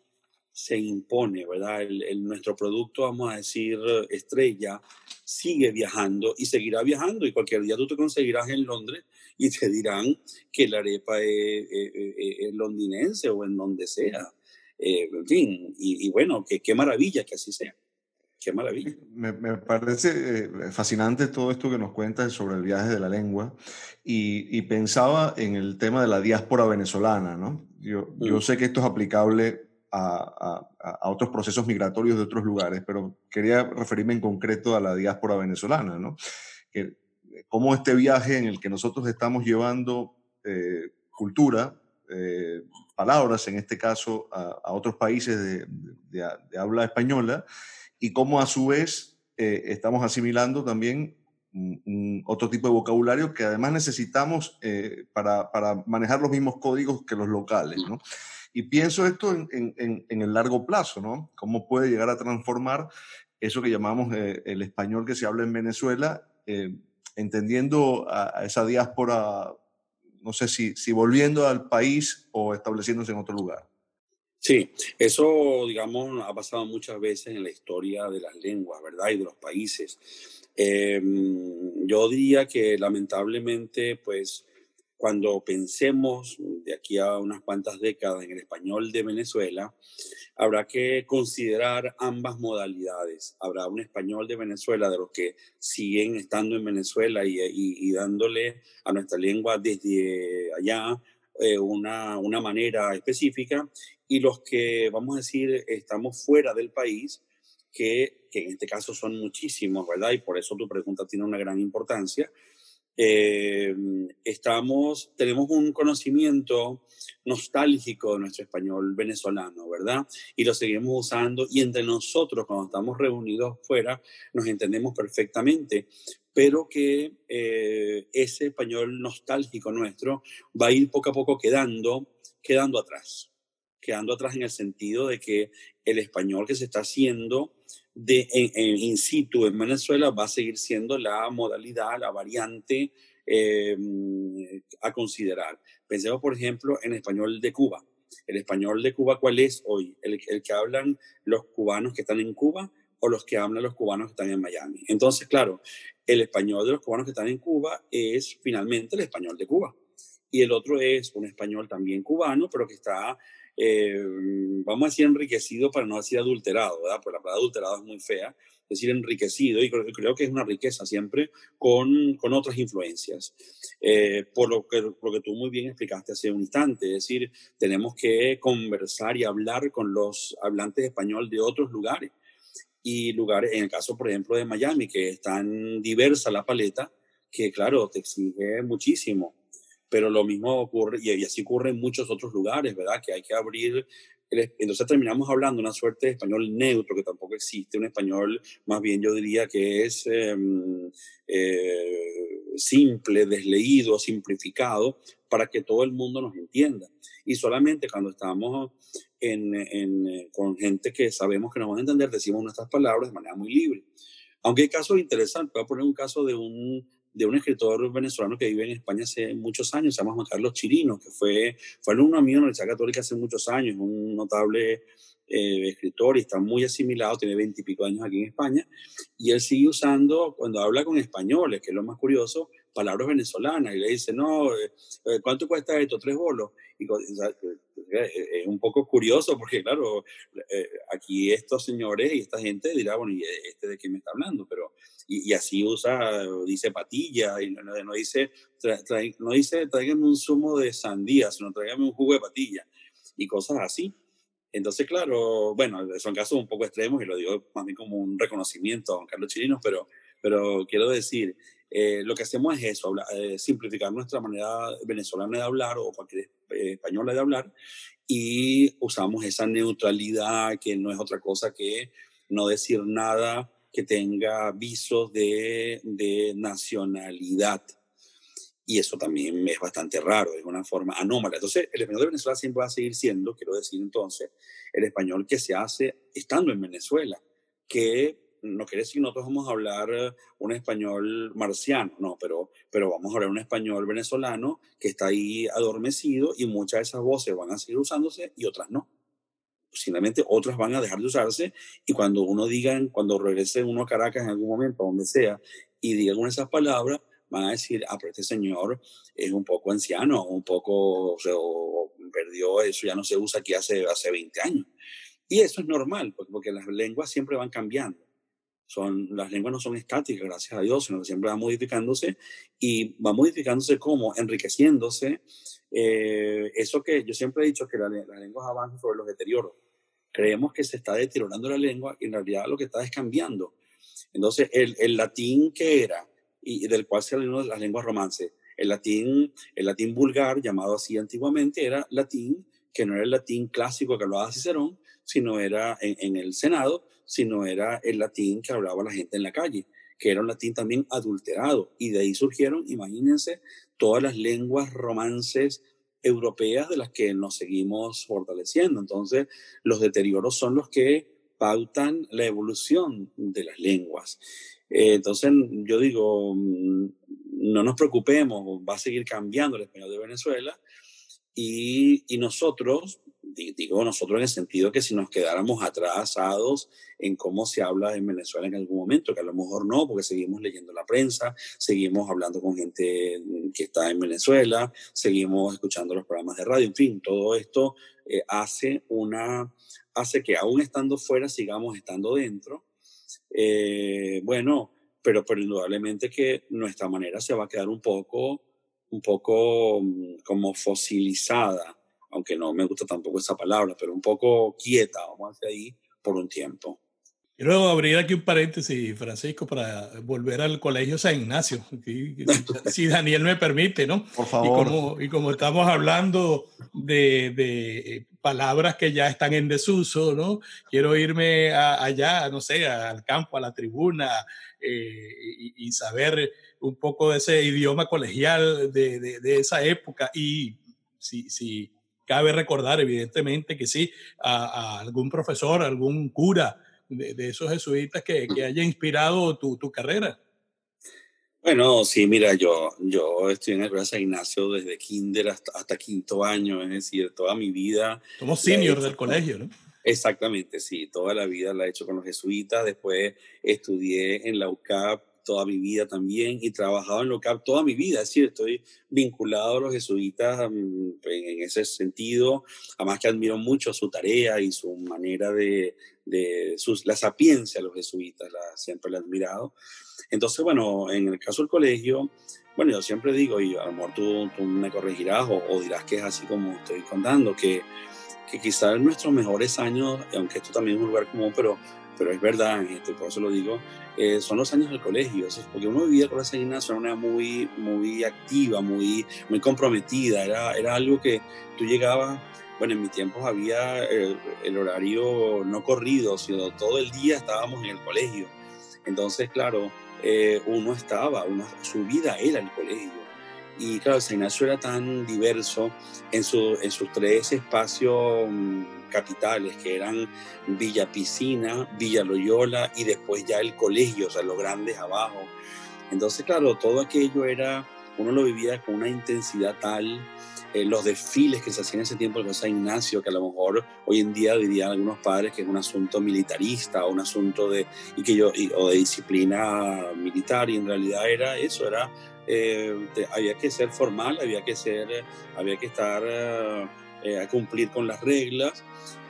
se impone, ¿verdad? El, nuestro producto, vamos a decir, estrella, sigue viajando y seguirá viajando y cualquier día tú te conseguirás en Londres y te dirán que la arepa es, londinense o en donde sea. Eh, en fin, y, bueno, que, qué maravilla que así sea. Qué maravilla. Me, parece eh, fascinante todo esto que nos cuentas sobre el viaje de la lengua y, pensaba en el tema de la diáspora venezolana, ¿no? Yo, yo mm. sé que esto es aplicable a, a, otros procesos migratorios de otros lugares, pero quería referirme en concreto a la diáspora venezolana, ¿no? Que, cómo este viaje en el que nosotros estamos llevando eh, cultura, eh, palabras, en este caso a, otros países de, habla española, y cómo a su vez eh, estamos asimilando también otro tipo de vocabulario que además necesitamos eh, para, manejar los mismos códigos que los locales. ¿no? Y pienso esto en, el largo plazo, ¿no? Cómo puede llegar a transformar eso que llamamos el español que se habla en Venezuela, entendiendo a, esa diáspora no sé si, si volviendo al país o estableciéndose en otro lugar. Sí, eso, digamos, ha pasado muchas veces en la historia de las lenguas, ¿verdad? Y de los países. Em, yo diría que lamentablemente, pues, cuando pensemos de aquí a unas cuantas décadas en el español de Venezuela, habrá que considerar ambas modalidades. Habrá un español de Venezuela de los que siguen estando en Venezuela y, dándole a nuestra lengua desde allá eh, una, una manera específica, y los que, vamos a decir, estamos fuera del país, que, que en este caso son muchísimos, ¿verdad? Y por eso tu pregunta tiene una gran importancia eh, estamos, tenemos un conocimiento nostálgico de nuestro español venezolano, ¿verdad? Y lo seguimos usando y entre nosotros, cuando estamos reunidos fuera, nos entendemos perfectamente, pero que eh, ese español nostálgico nuestro va a ir poco a poco quedando, quedando atrás, quedando atrás en el sentido de que el español que se está haciendo de, en, in situ en Venezuela va a seguir siendo la modalidad, la variante eh, a considerar. Pensemos, por ejemplo, en español de Cuba. El español de Cuba, ¿cuál es hoy? El, el, que hablan los cubanos que están en Cuba o los que hablan los cubanos que están en Miami. Entonces, claro, el español de los cubanos que están en Cuba es finalmente el español de Cuba. Y el otro es un español también cubano, pero que está eh, vamos a decir enriquecido para no decir adulterado, ¿verdad? Porque la palabra adulterado es muy fea, decir enriquecido, y creo, que es una riqueza siempre con, con otras influencias. Eh, por, lo que, lo que tú muy bien explicaste hace un instante, es decir, tenemos que conversar y hablar con los hablantes español de otros lugares. Y lugares, en el caso, por ejemplo, de Miami, que es tan diversa la paleta, que claro, te exige muchísimo pero lo mismo ocurre, y, así ocurre en muchos otros lugares, ¿verdad? Que hay que abrir, entonces terminamos hablando una suerte de español neutro, que tampoco existe, un español más bien yo diría que es em, eh, simple, desleído, simplificado, para que todo el mundo nos entienda. Y solamente cuando estamos en, con gente que sabemos que nos van a entender, decimos nuestras palabras de manera muy libre. Aunque hay casos interesantes, voy a poner un caso de un escritor venezolano que vive en España hace muchos años, se llama Carlos Chirino, que fue, fue alumno mío en la Universidad Católica hace muchos años, un notable eh, escritor y está muy asimilado, tiene veintipico años aquí en España, y él sigue usando, cuando habla con españoles, que es lo más curioso, palabras venezolanas, y le dice, no, eh, eh, ¿cuánto cuesta esto? Tres bolos. Y, es un poco curioso porque, claro, aquí estos señores y esta gente dirá, bueno, ¿y este de qué me está hablando? Pero y, así usa, dice patilla, y no, dice, no dice tráigame un zumo de sandía, sino tráigame un jugo de patilla, y cosas así. Entonces, claro, bueno, son casos un poco extremos y lo digo más bien como un reconocimiento a Juan Carlos Chirinos, pero, pero quiero decir, eh, lo que hacemos es eso, eh, simplificar nuestra manera venezolana de hablar o cualquier española de hablar y usamos esa neutralidad que no es otra cosa que no decir nada que tenga visos de, de nacionalidad. Y eso también es bastante raro, es una forma anómala. Entonces, el español de Venezuela siempre va a seguir siendo, quiero decir entonces, el español que se hace estando en Venezuela, que no quiere decir nosotros vamos a hablar un español marciano, no, pero, pero vamos a hablar un español venezolano que está ahí adormecido y muchas de esas voces van a seguir usándose y otras no posiblemente otras van a dejar de usarse y cuando uno diga, cuando regrese uno a Caracas en algún momento, donde sea, y diga alguna de esas palabras, van a decir, ah, pero este señor es un poco anciano, un poco, o, perdió eso, ya no se usa aquí hace, hace 20 años. Y eso es normal, porque, porque las lenguas siempre van cambiando. Son, las lenguas no son estáticas, gracias a Dios, sino que siempre van modificándose y va modificándose como enriqueciéndose. Eh, eso que yo siempre he dicho que las lenguas avanzan sobre los deterioros creemos que se está deteriorando la lengua y en realidad lo que está es cambiando. Entonces, el, el latín que era y del cual se de las lenguas romances, El latín, el latín vulgar, llamado así antiguamente, era latín que no era el latín clásico que hablaba Cicerón, sino era en, el Senado, sino era el latín que hablaba la gente en la calle, que era un latín también adulterado. Y de ahí surgieron, imagínense, todas las lenguas romances europeas de las que nos seguimos fortaleciendo. Entonces, los deterioros son los que pautan la evolución de las lenguas. Eh, entonces, yo digo, mm, no nos preocupemos, va a seguir cambiando el español de Venezuela y, nosotros, digo nosotros en el sentido que si nos quedáramos atrasados en cómo se habla en Venezuela en algún momento, que a lo mejor no, porque seguimos leyendo la prensa, seguimos hablando con gente que está en Venezuela, seguimos escuchando los programas de radio, en fin, todo esto eh, hace una hace que aún estando fuera sigamos estando dentro. Eh, bueno, pero, pero indudablemente que nuestra manera se va a quedar un poco un poco mm, como fosilizada, aunque no me gusta tampoco esa palabra, pero un poco quieta, vamos a decir ahí, por un tiempo. Quiero abrir aquí un paréntesis, Francisco, para volver al Colegio San Ignacio, [LAUGHS] si Daniel me permite, ¿no? Por favor. Y como, y como estamos hablando de, de, palabras que ya están en desuso, ¿no? Quiero irme allá, no sé, al campo, a la tribuna, eh, y, y, saber un poco de ese idioma colegial de, de, esa época y si, si, cabe recordar evidentemente que sí, a, algún profesor, algún cura de, de esos jesuitas que, que, haya inspirado tu, tu, carrera. Bueno, sí, mira, yo, yo estoy en el San Ignacio desde kinder hasta, hasta, quinto año, es decir, toda mi vida. Somos senior del colegio, ¿no? Exactamente, sí, toda la vida la he hecho con los jesuitas, después estudié en la UCAP toda mi vida también y trabajado en local toda mi vida, es decir, estoy vinculado a los jesuitas mm, en ese sentido, además que admiro mucho su tarea y su manera de, de sus, la sapiencia los jesuitas, la, siempre la he admirado. Entonces, bueno, en el caso del colegio, bueno, yo siempre digo, y a lo mejor tú, tú me corregirás o, o, dirás que es así como estoy contando, que, que quizás nuestros mejores años, aunque esto también es un lugar común, pero pero es verdad, este, por eso lo digo, eh, son los años del colegio, es porque uno vivía con esa gimnasia de una muy, muy activa, muy, muy comprometida, era, era algo que tú llegabas, bueno, en mis tiempos había el, el horario no corrido, sino todo el día estábamos en el colegio, entonces, claro, eh, uno estaba, uno, su vida era el colegio. Y claro, San Ignacio era tan diverso en, su, en sus tres espacios mm, capitales, que eran Villa Piscina, Villa Loyola y después ya el colegio, o sea, los grandes abajo. Entonces, claro, todo aquello era, uno lo vivía con una intensidad tal, eh, los desfiles que se hacían en ese tiempo en San Ignacio, que a lo mejor hoy en día dirían algunos padres que es un asunto militarista o un asunto de, y que yo, o de disciplina militar, y en realidad era eso, era, eh, había que ser formal, había que ser, había que estar... Eh, eh, a cumplir con las reglas.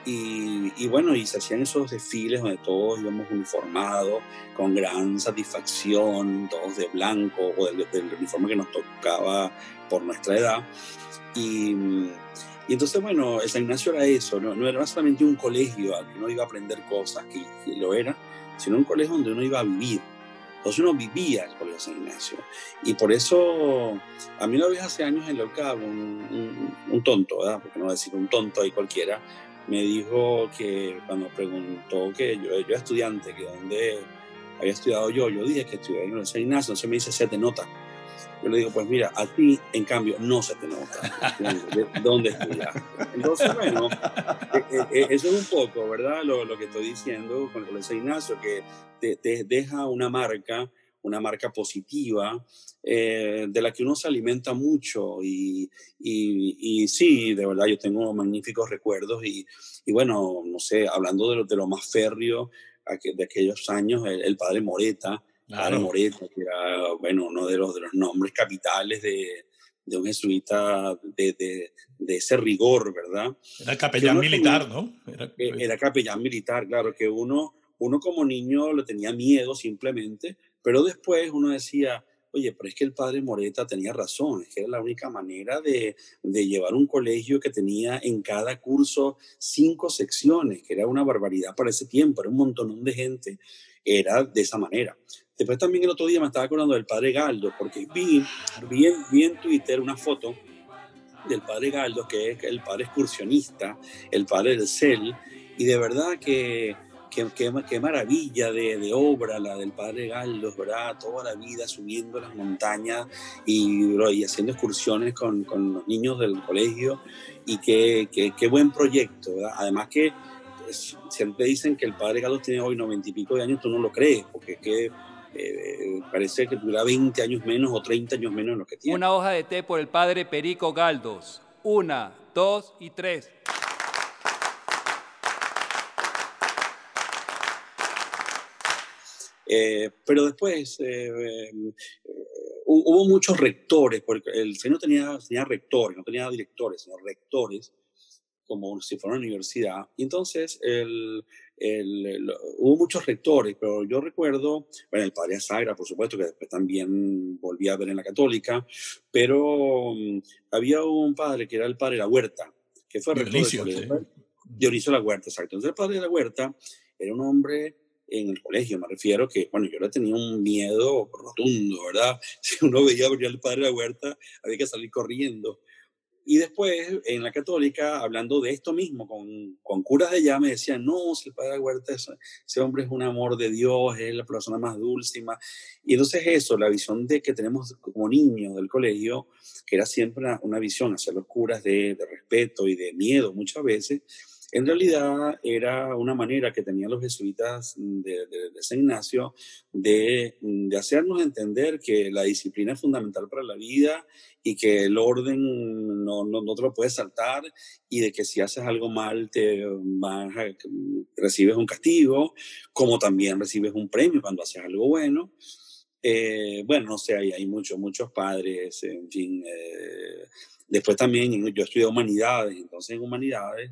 Y, y, bueno, y se hacían esos desfiles donde todos íbamos uniformados, con gran satisfacción, todos de blanco o del, del uniforme que nos tocaba por nuestra edad. Y, y entonces, bueno, San Ignacio era eso, no, no, era solamente un colegio al que uno iba a aprender cosas, que, que lo era, sino un colegio donde uno iba a vivir, entonces uno vivía el Colegio San Ignacio. Y por eso, a mí una vez hace años en la un, un, un, tonto, ¿verdad? Porque no voy a decir un tonto ahí cualquiera, me dijo que cuando preguntó que yo, yo era estudiante, que dónde había estudiado yo, yo dije que estudié en el San Ignacio, entonces me dice, se te nota. Yo le digo, pues mira, a ti, en cambio, no se te nota. [LAUGHS] ¿Dónde estudiaste? Entonces, bueno, eh, eh, eh, eso es un poco, ¿verdad? Lo, lo que estoy diciendo con el Colegio Ignacio, que te, te, deja una marca, una marca positiva, eh, de la que uno se alimenta mucho. Y, y, y, sí, de verdad, yo tengo magníficos recuerdos. Y, y bueno, no sé, hablando de lo, de lo más férreo de aquellos años, el, el padre Moreta, Claro. Moreta, que era, bueno, uno de los, de los nombres capitales de, de un jesuita de, de, de, ese rigor, ¿verdad? Era capellán militar, ¿no? Era, pues era, capellán militar, claro, que uno, uno como niño le tenía miedo simplemente, pero después uno decía, oye, pero es que el padre Moreta tenía razón, es que era la única manera de, de, llevar un colegio que tenía en cada curso cinco secciones, que era una barbaridad para ese tiempo, era un montón de gente, era de esa manera. Después también el otro día me estaba acordando del padre Galdo, porque vi, vi, vi en Twitter una foto del padre Galdo, que es el padre excursionista, el padre del CEL, y de verdad que qué, maravilla de, obra la del padre Galdo, ¿verdad? Toda la vida subiendo las montañas y, y haciendo excursiones con, con, los niños del colegio y qué, qué, buen proyecto, ¿verdad? Además que pues, siempre dicen que el padre Galdo tiene hoy noventa y pico de años, tú no lo crees, porque es que eh, parece que tuviera 20 años menos o 30 años menos en lo que tiene. Una hoja de té por el padre Perico Galdos. Una, dos y tres. Eh, pero después eh, hubo muchos rectores, porque el Señor tenía, tenía rectores, no tenía directores, sino rectores, como si fuera una universidad. Y entonces el, hubo muchos rectores, pero yo recuerdo, bueno, el padre Sagra, por supuesto, que después también volví a ver en la católica, pero mm, había un padre que era el padre de la Huerta, que fue Dionisio, rector de Dionisio la Huerta, exacto. Entonces el padre de la Huerta era un hombre en el colegio, me refiero que, bueno, yo le tenía un miedo rotundo, ¿verdad? [LAUGHS] Si uno veía venir al padre de la Huerta, había que salir corriendo. Y después, en la católica, hablando de esto mismo, con, con curas de allá, me decían, no, si el padre Huerta, ese hombre es un amor de Dios, es la persona más dulce. Y, y entonces eso, la visión de que tenemos como niños del colegio, que era siempre una, visión hacia los curas de respeto y de miedo muchas veces, en realidad era una manera que tenían los jesuitas de, San Ignacio de, hacernos entender que la disciplina es fundamental para la vida y que el orden no, no, te lo puedes saltar y de que si haces algo mal te recibes un castigo, como también recibes un premio cuando haces algo bueno. Eh, bueno, no sé, hay, hay muchos, muchos padres, en fin. Eh, después también yo estudié humanidades, entonces en humanidades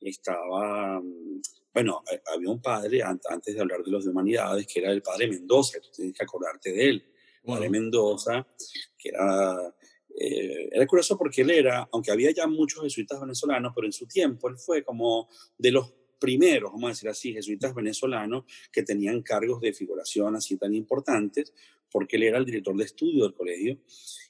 estaba, mm, bueno, eh, había un padre, antes de hablar de los de humanidades, que era el padre Mendoza, tú tienes que acordarte de él. Padre Mendoza, que era, eh, era curioso porque él era, aunque había ya muchos jesuitas venezolanos, pero en su tiempo él fue como de los primeros, vamos a decir así, jesuitas venezolanos que tenían cargos de figuración así tan importantes, porque él era el director de estudio del colegio.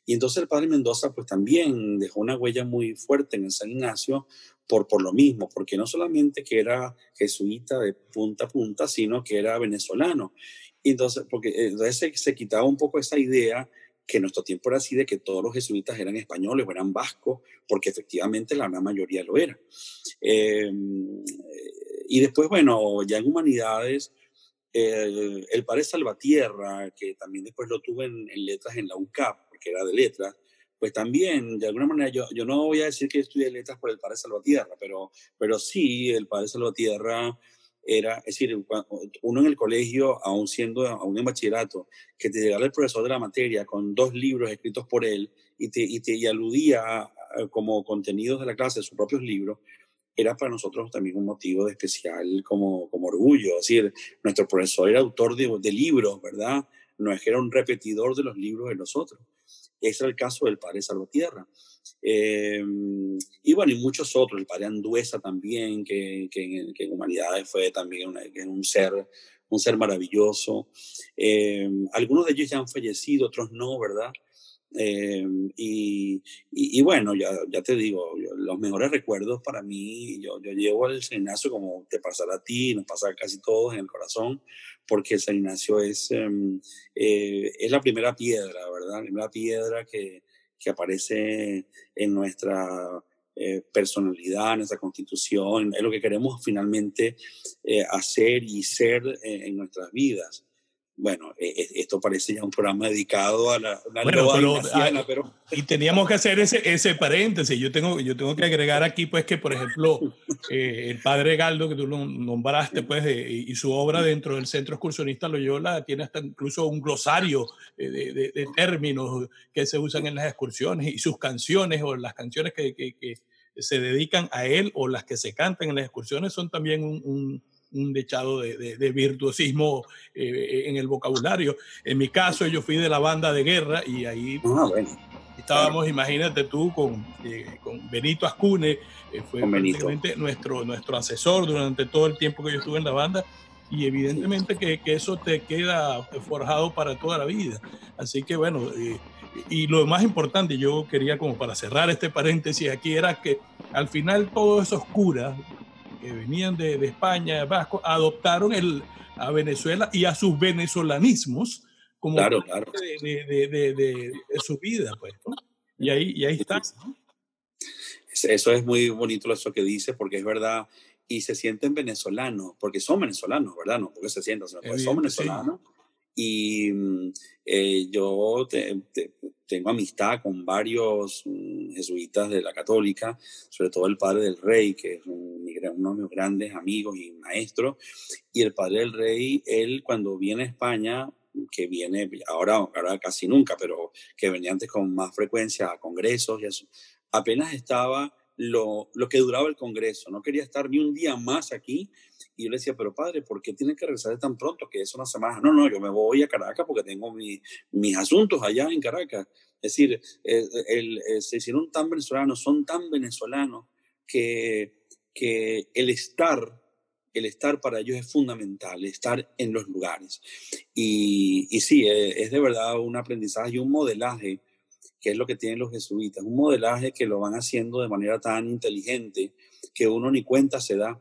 Y entonces el padre Mendoza pues también dejó una huella muy fuerte en San Ignacio por, por lo mismo, porque no solamente que era jesuita de punta a punta, sino que era venezolano. Y entonces, porque eh, entonces se, quitaba un poco esa idea que en nuestro tiempo era así de que todos los jesuitas eran españoles o eran vascos, porque efectivamente la gran mayoría lo era. Em, y después, bueno, ya en humanidades, el padre Salvatierra, que también después lo tuve en, letras en la UCAP, porque era de letras, pues también, de alguna manera, yo, yo no voy a decir que estudié letras por el padre Salvatierra, pero, pero sí, el padre Salvatierra era, es decir, uno en el colegio, aún siendo, aún en bachillerato, que te llegara el profesor de la materia con dos libros escritos por él y te, y te y aludía como contenidos de la clase, sus propios libros, era para nosotros también un motivo de especial como, como orgullo. Es decir, nuestro profesor era autor de, de libros, ¿verdad? No es que era un repetidor de los libros de nosotros. Ese era el caso del padre Salvatierra. Eh, y bueno, y muchos otros, el padre Anduesa también, que, que, en Humanidades fue también un ser un ser maravilloso. Eh, algunos de ellos ya han fallecido, otros no, ¿verdad? Eh, y, y, bueno, ya, ya te digo, los mejores recuerdos para mí, yo, yo llevo al San Ignacio como te pasará a ti, nos pasa a casi todos en el corazón, porque el San Ignacio es, em, eh, es la primera piedra, ¿verdad? La primera piedra que, que aparece en nuestra eh, personalidad, en nuestra constitución, es lo que queremos finalmente hacer y ser en nuestras vidas bueno, e, e, esto parece ya un programa dedicado a la, bueno, pero, Y teníamos que hacer ese, ese paréntesis. Yo tengo, yo tengo que agregar aquí, pues, que, por ejemplo, [LAUGHS] eh, el padre Galdo, que tú lo nombraste, pues, y su obra dentro del Centro Excursionista Loyola tiene hasta incluso un glosario eh, de, de, términos que se usan en las excursiones y sus canciones o las canciones que, que, que se dedican a él o las que se cantan en las excursiones son también un un dechado de, de, virtuosismo eh, en el vocabulario. En mi caso, yo fui de la banda de guerra y ahí ah, estábamos, imagínate tú, con, eh, con Benito Ascune, eh, fue nuestro, nuestro asesor durante todo el tiempo que yo estuve en la banda. y evidentemente que, que, eso te queda forjado para toda la vida. Así que bueno, eh, y lo más importante, yo quería como para cerrar este paréntesis aquí, era que al final todos esos curas que venían de, de España, de Vasco, adoptaron el, a Venezuela y a sus venezolanismos como claro, claro. De, de, de, de, su vida. Pues, ¿no? Y ahí, y ahí está. ¿no? Eso es muy bonito eso que dice, porque es verdad, y se sienten venezolanos, porque son venezolanos, ¿verdad? No porque se sientan, porque son venezolanos. Sí. Y eh, yo te, te, tengo amistad con varios mm, jesuitas de la católica, sobre todo el padre del rey, que es un, uno de mis grandes amigos y maestros. Y el padre del rey, él cuando viene a España, que viene ahora, ahora casi nunca, pero que venía antes con más frecuencia a congresos y eso, apenas estaba lo, lo, que duraba el Congreso. No quería estar ni un día más aquí. Y yo le decía, pero padre, ¿por qué tienen que regresar tan pronto? Que es una semana. No, no, yo me voy a Caracas porque tengo mi, mis asuntos allá en Caracas. Es decir, el, el, el, se hicieron tan venezolanos, son tan venezolanos que, que el estar, el estar para ellos es fundamental, estar en los lugares. Y, y sí, es de verdad un aprendizaje y un modelaje es lo que tienen los jesuitas, un modelaje que lo van haciendo de manera tan inteligente que uno ni cuenta se da.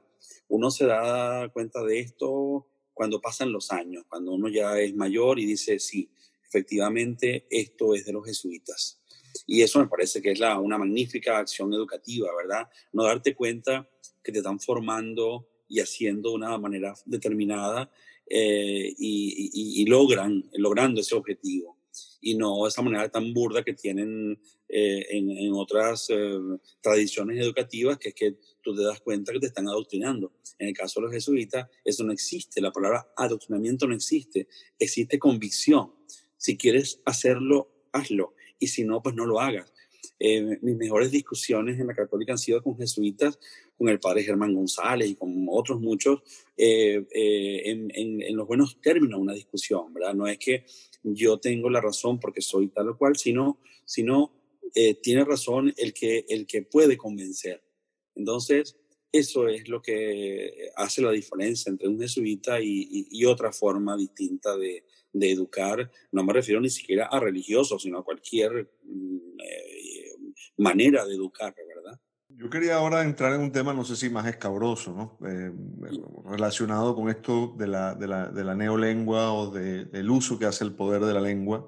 Uno se da cuenta de esto cuando pasan los años, cuando uno ya es mayor y dice, sí, efectivamente esto es de los jesuitas. Y eso me parece que es la, una magnífica acción educativa, ¿verdad? No darte cuenta que te están formando y haciendo de una manera determinada eh, y, y, logran, logrando ese objetivo y no esa manera tan burda que tienen eh, en, en, otras eh, tradiciones educativas, que es que tú te das cuenta que te están adoctrinando. En el caso de los jesuitas, eso no existe, la palabra adoctrinamiento no existe, existe convicción. Si quieres hacerlo, hazlo, y si no, pues no lo hagas. Eh, mis mejores discusiones en la católica han sido con jesuitas, con el padre Germán González y con otros muchos, eh, eh, en, en, en, los buenos términos una discusión, ¿verdad? No es que yo tengo la razón porque soy tal o cual, sino, sino eh, tiene razón el que, el que puede convencer. Entonces, eso es lo que hace la diferencia entre un jesuita y, y, y otra forma distinta de, de, educar. No me refiero ni siquiera a religiosos, sino a cualquier mm, eh, manera de educar. Yo quería ahora entrar en un tema, no sé si más escabroso, ¿no? Eh, relacionado con esto de la, de la, de la neolengua o de, del uso que hace el poder de la lengua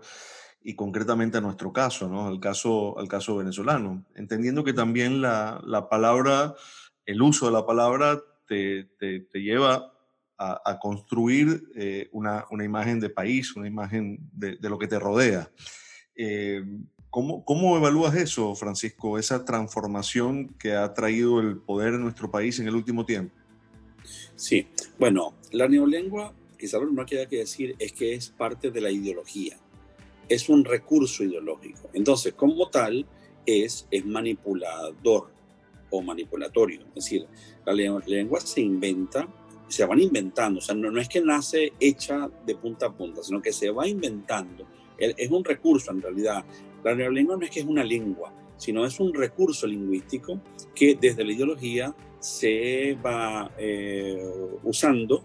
y concretamente a nuestro caso, ¿no? Al caso, al caso venezolano. Entendiendo que también la, la palabra, el uso de la palabra te, te, te lleva a, a construir eh, una, una, imagen de país, una imagen de, de lo que te rodea. Eh, ¿Cómo, ¿Cómo, evalúas eso, Francisco, esa transformación que ha traído el poder en nuestro país en el último tiempo? Sí, bueno, la neolengua, quizás lo primero que hay que decir es que es parte de la ideología, es un recurso ideológico. Entonces, como tal, es, es manipulador o manipulatorio. Es decir, la lengua se inventa, se van inventando, o sea, no, no es que nace hecha de punta a punta, sino que se va inventando. Es un recurso en realidad la neolengua no es que es una lengua, sino es un recurso lingüístico que desde la ideología se va eh, usando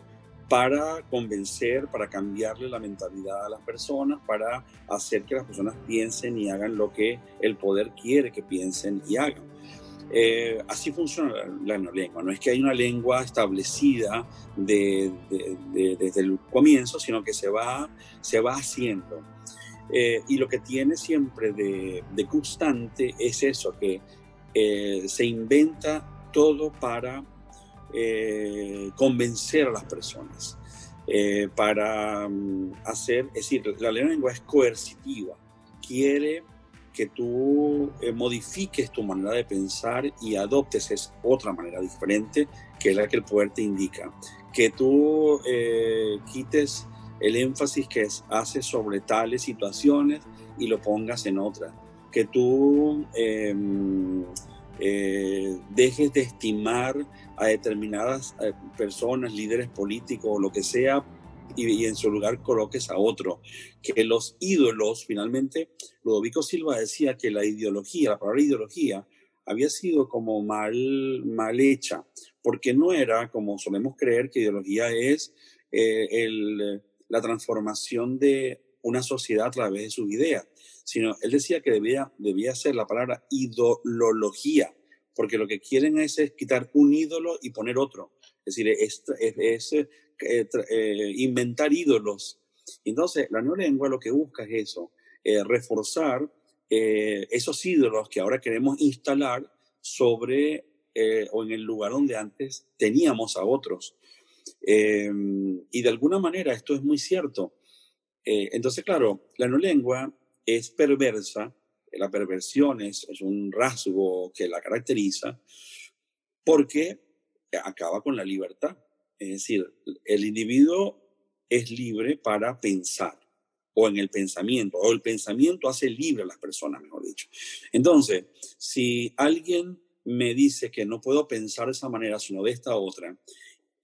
para convencer, para cambiarle la mentalidad a las personas, para hacer que las personas piensen y hagan lo que el poder quiere que piensen y hagan. Eh, así funciona la, la, neolengua. No es que hay una lengua establecida de, de, de, desde el comienzo, sino que se va, se va haciendo. Eh, y lo que tiene siempre de, de constante es eso, que eh, se inventa todo para eh, convencer a las personas, eh, para um, hacer, es decir, la lengua es coercitiva, quiere que tú eh, modifiques tu manera de pensar y adoptes es otra manera diferente que es la que el poder te indica, que tú quites el énfasis que hace sobre tales situaciones y lo pongas en otras. Que tú eh, eh, dejes de estimar a determinadas eh, personas, líderes políticos o lo que sea, y, en su lugar coloques a otro. Que los ídolos, finalmente, Ludovico Silva decía que la ideología, la palabra ideología, había sido como mal, mal hecha, porque no era como solemos creer que ideología es eh, la transformación de una sociedad a través de sus ideas, sino él decía que debía, debía ser la palabra idolología, porque lo que quieren es, quitar un ídolo y poner otro. Es decir, es, eh, eh, inventar ídolos. Entonces, la nueva lengua lo que busca es eso, reforzar esos ídolos que ahora queremos instalar sobre eh, o en el lugar donde antes teníamos a otros. Em, y de alguna manera esto es muy cierto. Eh, entonces, claro, la no lengua es perversa, la perversión es, es un rasgo que la caracteriza porque acaba con la libertad. Es decir, el individuo es libre para pensar o en el pensamiento, o el pensamiento hace libre a las personas, mejor dicho. Entonces, si alguien me dice que no puedo pensar de esa manera, sino de esta otra.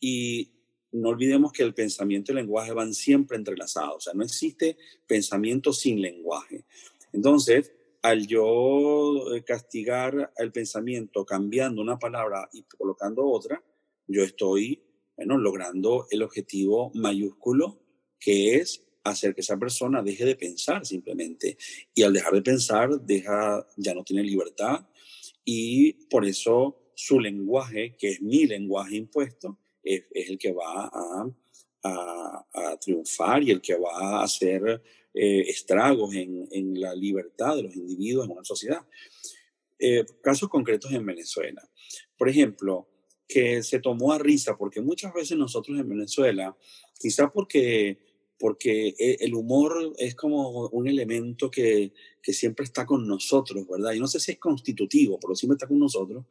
Y no olvidemos que el pensamiento y el lenguaje van siempre entrelazados, o sea, no existe pensamiento sin lenguaje. Entonces, al yo eh, castigar el pensamiento cambiando una palabra y colocando otra, yo estoy, bueno, logrando el objetivo mayúsculo que es hacer que esa persona deje de pensar simplemente. Y al dejar de pensar, deja, ya no tiene libertad, y por eso su lenguaje, que es mi lenguaje impuesto, es, el que va a, a, triunfar y el que va a hacer eh, estragos en, en, la libertad de los individuos en una sociedad. Eh, casos concretos en Venezuela. Por ejemplo, que se tomó a risa, porque muchas veces nosotros en Venezuela, quizás porque porque e, el humor es como un elemento que, que, siempre está con nosotros, ¿verdad? Y no sé si es constitutivo, pero siempre está con nosotros.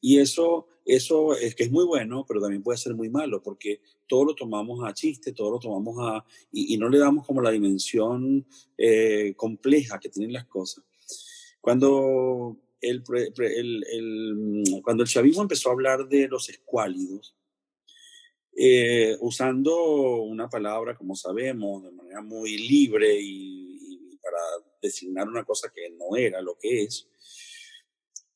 Y eso, eso es que es muy bueno, pero también puede ser muy malo, porque todo lo tomamos a chiste, todo lo tomamos a... y, no le damos como la dimensión eh, compleja que tienen las cosas. Cuando el, el, cuando el chavismo empezó a hablar de los escuálidos, eh, usando una palabra, como sabemos, de manera muy libre y, para designar una cosa que no era lo que es.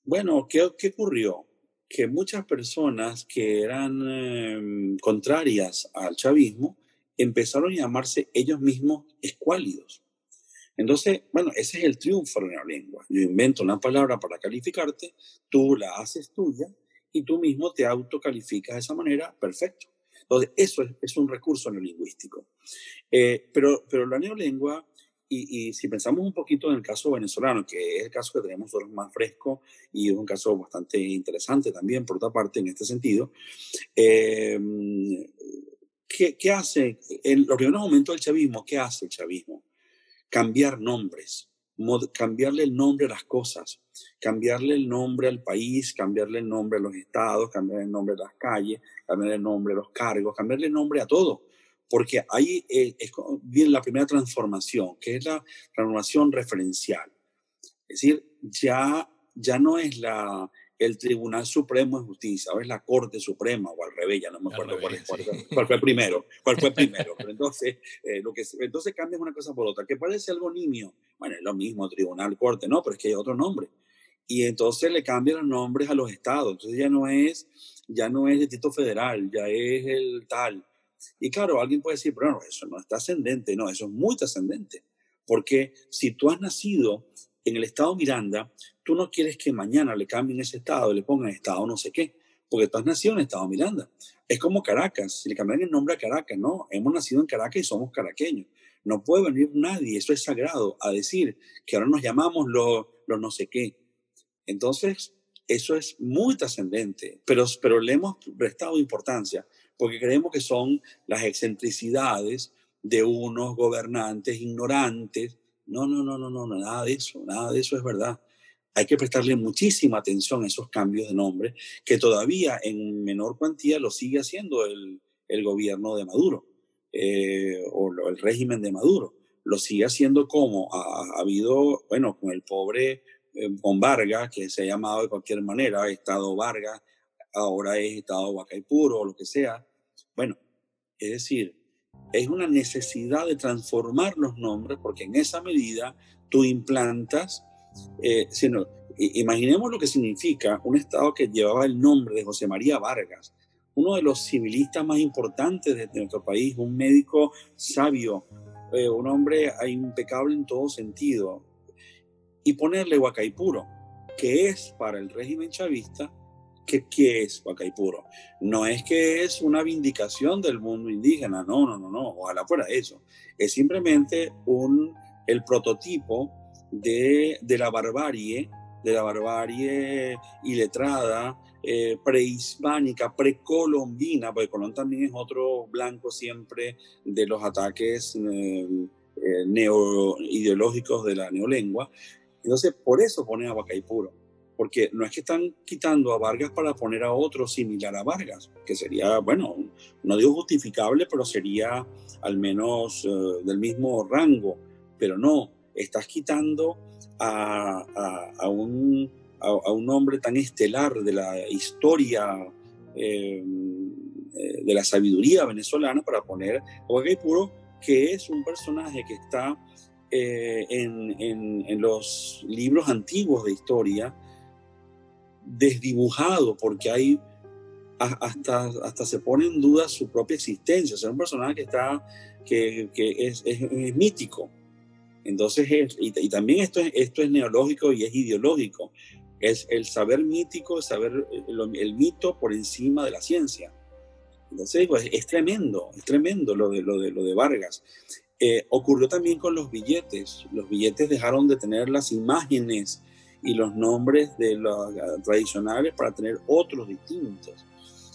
Bueno, ¿qué, qué ocurrió? Que muchas personas que eran em, contrarias al chavismo empezaron a llamarse ellos mismos escuálidos. Entonces, bueno, ese es el triunfo de la lengua. Yo invento una palabra para calificarte, tú la haces tuya y tú mismo te autocalificas de esa manera, perfecto. Entonces, eso es, un recurso neolingüístico. Eh, pero, pero la neolengua, y, y, si pensamos un poquito en el caso venezolano, que es el caso que tenemos nosotros más fresco y es un caso bastante interesante también, por otra parte, en este sentido, eh, ¿qué, ¿qué, hace? En los primeros momentos del chavismo, ¿qué hace el chavismo? Cambiar nombres cambiarle el nombre a las cosas, cambiarle el nombre al país, cambiarle el nombre a los estados, cambiarle el nombre a las calles, cambiarle el nombre a los cargos, cambiarle el nombre a todo. Porque ahí eh, es, viene la primera transformación, que es la transformación referencial. Es decir, ya, ya no es la, el Tribunal Supremo de Justicia, o es la Corte Suprema, o al revés, ya no me acuerdo cuál, cuál, fue primero, cuál fue [LAUGHS] primero. Pero entonces, eh, lo que, entonces cambias una cosa por otra, que parece algo nimio. Bueno, es lo mismo, Tribunal, Corte, no, pero es que hay otro nombre. Y entonces le cambian los nombres a los estados. Entonces ya no es, ya no es Distrito Federal, ya es el tal. Y claro, alguien puede decir, pero no, eso no está ascendente. No, eso es muy trascendente. Porque si tú has nacido en el estado Miranda, tú no quieres que mañana le cambien ese estado y le pongan estado no sé qué, porque tú has nacido en el estado Miranda. Es como Caracas, si le cambian el nombre a Caracas, no, hemos nacido en Caracas y somos caraqueños. No puede venir nadie, eso es sagrado, a decir que ahora nos llamamos los lo no sé qué. Entonces, eso es muy trascendente, pero, pero le hemos prestado importancia porque creemos que son las excentricidades de unos gobernantes ignorantes no, no, no, no, no, nada de eso, nada de eso es verdad. Hay que prestarle muchísima atención a esos cambios de nombre que todavía en menor cuantía lo sigue haciendo el, el gobierno de Maduro eh, o el régimen de Maduro. Lo sigue haciendo como ha, habido, bueno, con el pobre eh, Vargas, que se ha llamado de cualquier manera, Estado Vargas, ahora es Estado Huacaipuro o lo que sea. Bueno, es decir, es una necesidad de transformar los nombres porque en esa medida tú implantas, eh, sino, imaginemos lo que significa un Estado que llevaba el nombre de José María Vargas. uno de los civilistas más importantes de, nuestro país, un médico sabio, eh, un hombre impecable en todo sentido, y ponerle Huacaipuro, que es para el régimen chavista, que ¿qué es Huacaipuro? No es que es una vindicación del mundo indígena, no, no, no, no, ojalá fuera eso. Es simplemente un, el prototipo de, de la barbarie, de la barbarie iletrada, eh, prehispánica, precolombina, porque Colón también es otro blanco siempre de los ataques eh, eh, neoideológicos de la neolengua. Entonces, por eso pone a Huacaipuro, porque no es que están quitando a Vargas para poner a otro similar a Vargas, que sería, bueno, no digo justificable, pero sería al menos del mismo rango, pero no, estás quitando a, un a, un hombre tan estelar de la historia, eh, eh, de la sabiduría venezolana, para poner a Puro, que es un personaje que está eh, en, en, los libros antiguos de historia, desdibujado, porque hay hasta, hasta se pone en duda su propia existencia. O un personaje que, está, que, que es, es, mítico. Entonces, y, y, también esto es, esto es neológico y es ideológico es el saber mítico, el saber el, mito por encima de la ciencia. Entonces, pues, es tremendo, es tremendo lo de, lo de, lo de Vargas. Eh, ocurrió también con los billetes. Los billetes dejaron de tener las imágenes y los nombres de los tradicionales para tener otros distintos,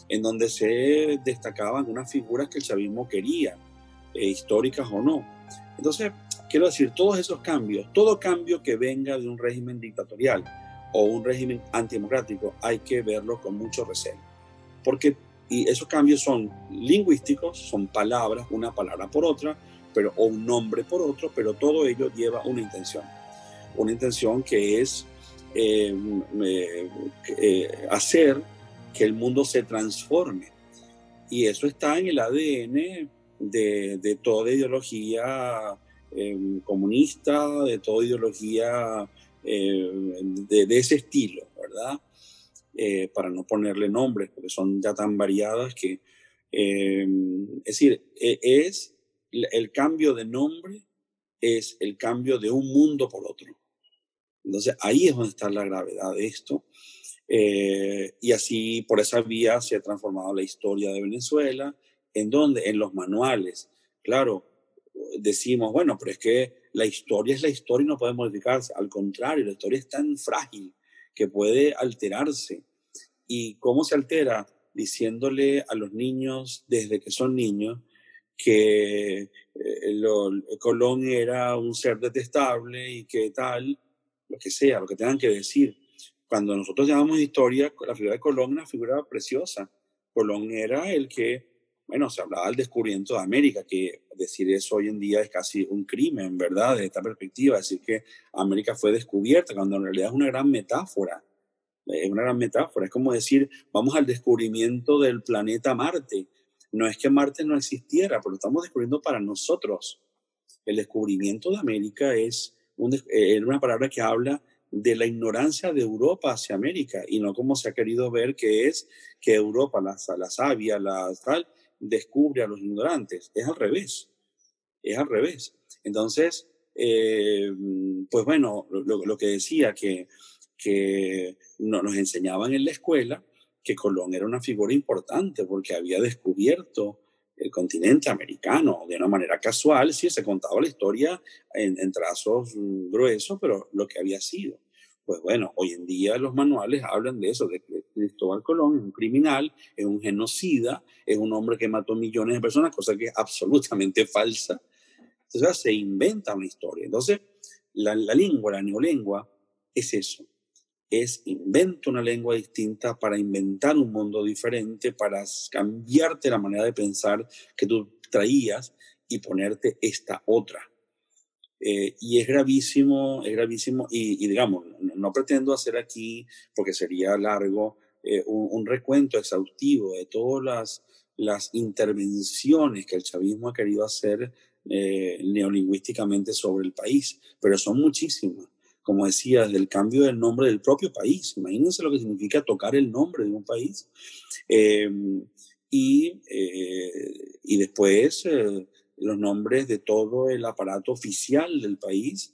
en donde se destacaban unas figuras que el chavismo quería, eh, históricas o no. Entonces, quiero decir, todos esos cambios, todo cambio que venga de un régimen dictatorial, o un régimen antidemocrático, hay que verlo con mucho recelo. Porque y esos cambios son lingüísticos, son palabras, una palabra por otra, pero, o un nombre por otro, pero todo ello lleva una intención. Una intención que es eh, eh, hacer que el mundo se transforme. Y eso está en el ADN de, de toda ideología eh, comunista, de toda ideología eh, de, ese estilo, ¿verdad? Para no ponerle nombres, porque son ya tan variadas que, es decir, e, es el cambio de nombre, es el cambio de un mundo por otro. Entonces ahí es donde está la gravedad de esto. y así por esa vía se ha transformado la historia de Venezuela, en donde en los manuales, claro, decimos, bueno, pero es que la historia es la historia y no puede modificarse. Al contrario, la historia es tan frágil que puede alterarse. ¿Y cómo se altera? Diciéndole a los niños desde que son niños que eh, Colón era un ser detestable y que tal, lo que sea, lo que tengan que decir. Cuando nosotros llamamos historia, la figura de Colón es una figura preciosa. Colón era el que bueno, se hablaba del descubrimiento de América, que decir eso hoy en día es casi un crimen, ¿verdad? De esta perspectiva, decir que América fue descubierta, cuando en realidad es una gran metáfora. Es una gran metáfora. Es como decir, vamos al descubrimiento del planeta Marte. No es que Marte no existiera, pero lo estamos descubriendo para nosotros. El descubrimiento de América es eh, una palabra que habla de la ignorancia de Europa hacia América y no como se ha querido ver que es que Europa, la, la sabia, la tal, descubre a los ignorantes. Es al revés. Es al revés. Entonces, eh, pues bueno, lo, que decía que, que nos enseñaban en la escuela que Colón era una figura importante porque había descubierto el continente americano de una manera casual, sí, se contaba la historia en, en trazos gruesos, pero lo que había sido. Pues bueno, hoy en día los manuales hablan de eso, de que Cristóbal Colón es un criminal, es un genocida, es un hombre que mató millones de personas, cosa que es absolutamente [LAUGHS] falsa. Entonces se inventa una historia. Entonces, la, la lengua, la neolengua, es eso. Es invento una lengua distinta para inventar un mundo diferente, para cambiarte la manera de pensar que tú traías y ponerte esta otra. Eh, y es gravísimo, es gravísimo, y, digamos, no, pretendo hacer aquí, porque sería largo, eh, un, recuento exhaustivo de todas las, las intervenciones que el chavismo ha querido hacer eh, neolingüísticamente sobre el país, pero son muchísimas. Como decía, del cambio del nombre del propio país. Imagínense lo que significa tocar el nombre de un país. Em, y, eh, y después eh, los nombres de todo el aparato oficial del país.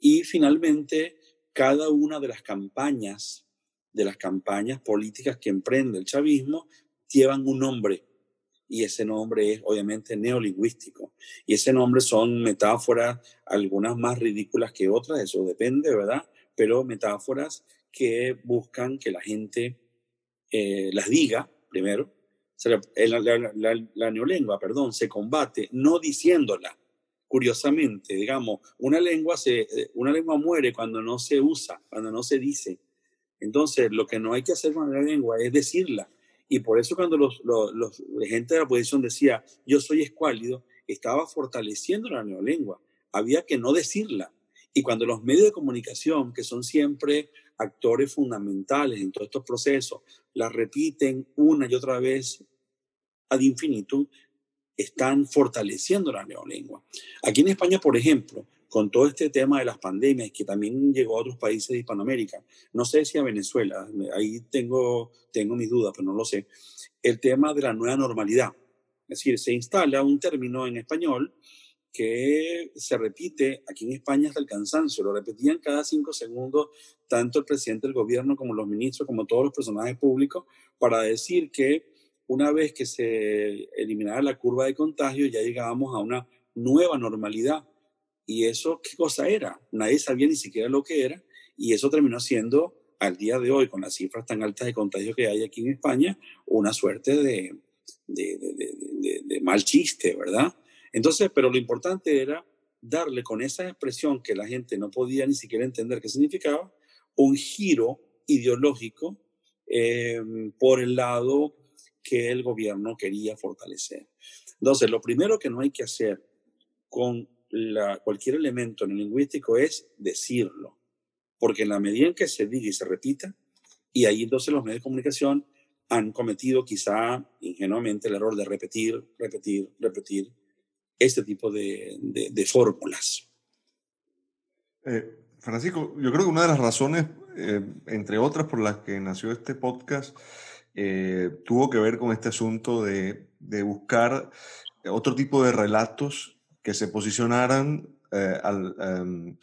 Y finalmente, cada una de las campañas, de las campañas políticas que emprende el chavismo, llevan un nombre y ese nombre es obviamente neolingüístico. Y ese nombre son metáforas, algunas más ridículas que otras, eso depende, ¿verdad? Pero metáforas que buscan que la gente eh, las diga, primero. la, neolengua, perdón, se combate no diciéndola. Curiosamente, digamos, una lengua, se, eh, una lengua muere cuando no se usa, cuando no se dice. Entonces, lo que no hay que hacer con la lengua es decirla y por eso cuando los, los, gente de la oposición decía, yo soy escuálido, estaba fortaleciendo la neolengua. Había que no decirla. Y cuando los medios de comunicación, que son siempre actores fundamentales en todos estos procesos, la repiten una y otra vez ad infinitum, están fortaleciendo la neolengua. Aquí en España, por ejemplo, con todo este tema de las pandemias, que también llegó a otros países de Hispanoamérica, no sé si a Venezuela, ahí tengo, tengo mis dudas, pero no lo sé, el tema de la nueva normalidad. Es decir, se instala un término en español que se repite aquí en España hasta el cansancio, lo repetían cada cinco segundos tanto el presidente del gobierno como los ministros, como todos los personajes públicos, para decir que una vez que se eliminara la curva de contagio ya llegábamos a una nueva normalidad y eso, ¿qué cosa era? Nadie sabía ni siquiera lo que era. Y eso terminó siendo, al día de hoy, con las cifras tan altas de contagio que hay aquí en España, una suerte de, de, mal chiste, ¿verdad? Entonces, pero lo importante era darle con esa expresión que la gente no podía ni siquiera entender qué significaba, un giro ideológico eh, por el lado que el gobierno quería fortalecer. Entonces, lo primero que no hay que hacer con cualquier elemento en el lingüístico es decirlo, porque en la medida en que se diga y se repita, y ahí entonces los medios de comunicación han cometido quizá ingenuamente el error de repetir, repetir, repetir este tipo de, fórmulas. Eh, Francisco, yo creo que una de las razones, eh, entre otras por las que nació este podcast, eh, tuvo que ver con este asunto de buscar otro tipo de relatos que se posicionaran eh, em,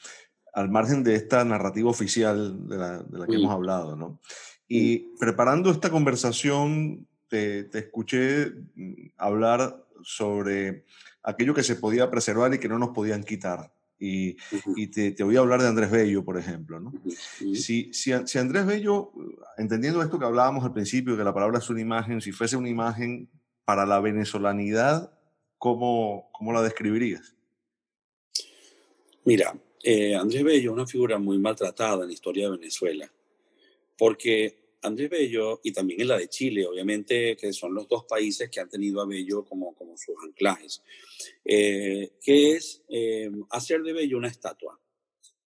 al, margen de esta narrativa oficial de la, que hemos hablado, ¿no? Y preparando esta conversación, te, escuché mm, hablar sobre aquello que se podía preservar y que no nos podían quitar. Y, te, te, voy a hablar de Andrés Bello, por ejemplo. ¿no? Si, si, si, Andrés Bello, entendiendo esto que hablábamos al principio, que la palabra es una imagen, si fuese una imagen para la venezolanidad, ¿cómo, cómo la describirías? Mira, eh, Andrés Bello es una figura muy maltratada en la historia de Venezuela, porque Andrés Bello, y también en la de Chile, obviamente, que son los dos países que han tenido a Bello como, como sus anclajes, eh, que es eh, hacer de Bello una estatua,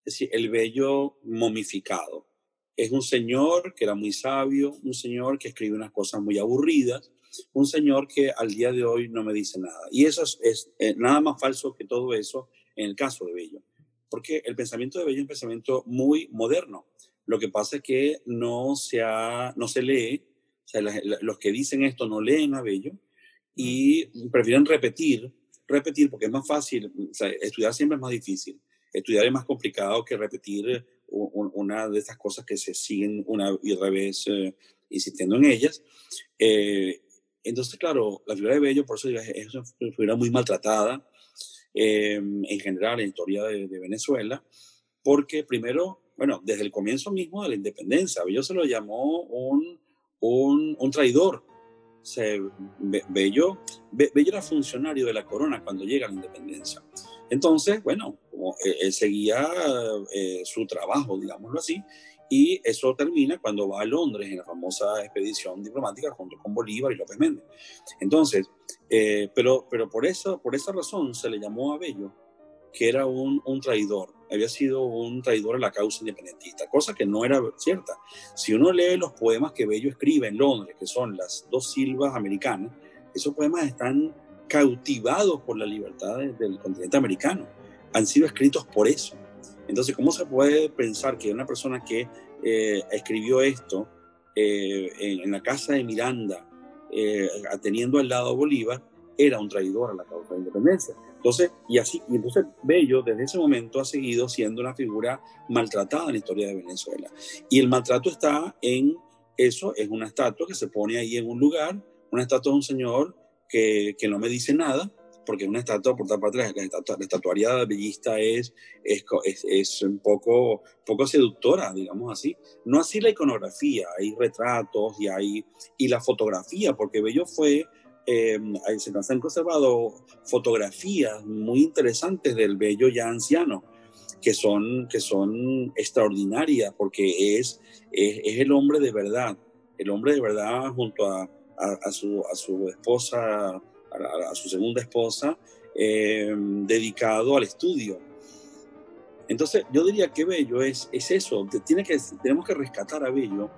es decir, el Bello momificado. Es un señor que era muy sabio, un señor que escribe unas cosas muy aburridas, un señor que al día de hoy no me dice nada. Y eso es, eh, nada más falso que todo eso en el caso de Bello, porque el pensamiento de Bello es un pensamiento muy moderno. Lo que pasa es que no se, no se lee, o sea, los que dicen esto no leen a Bello y prefieren repetir, repetir porque es más fácil, o sea, estudiar siempre es más difícil, estudiar es más complicado que repetir una de estas cosas que se siguen una y otra vez eh, insistiendo en ellas. Eh, entonces, claro, la figura de Bello, por eso es una figura muy maltratada eh, en general en la historia de, Venezuela, porque primero, bueno, desde el comienzo mismo de la independencia, Bello se lo llamó un, un, un traidor. Bello, Bello era funcionario de la corona cuando llega la independencia. Entonces, bueno, él, seguía eh, su trabajo, digámoslo así, y eso termina cuando va a Londres en la famosa expedición diplomática junto con Bolívar y López Méndez. Entonces, eh, pero, pero por, eso, por esa razón se le llamó a Bello que era un, un, traidor, había sido un traidor a la causa independentista, cosa que no era cierta. Si uno lee los poemas que Bello escribe en Londres, que son las dos silvas americanas, esos poemas están cautivados por la libertad del continente americano, han sido escritos por eso. Entonces, ¿cómo se puede pensar que una persona que eh, escribió esto eh, en, la casa de Miranda, eh, teniendo al lado a Bolívar, era un traidor a la causa de la independencia? Entonces, y así, y entonces Bello desde ese momento ha seguido siendo una figura maltratada en la historia de Venezuela. Y el maltrato está en eso, es una estatua que se pone ahí en un lugar, una estatua de un señor que, que no me dice nada, porque una estatua, por otra parte, la, estatua, la estatuaria bellista es, es, es, un poco, poco seductora, digamos así. No así la iconografía, hay retratos y hay, y la fotografía, porque Bello fue, eh, se nos han conservado fotografías muy interesantes del Bello ya anciano, que son, que son extraordinarias, porque es, es, es el hombre de verdad, el hombre de verdad junto a, a, su, a su esposa a, su segunda esposa, eh, dedicado al estudio. Entonces, yo diría que Bello es, es eso, tiene que, tenemos que rescatar a Bello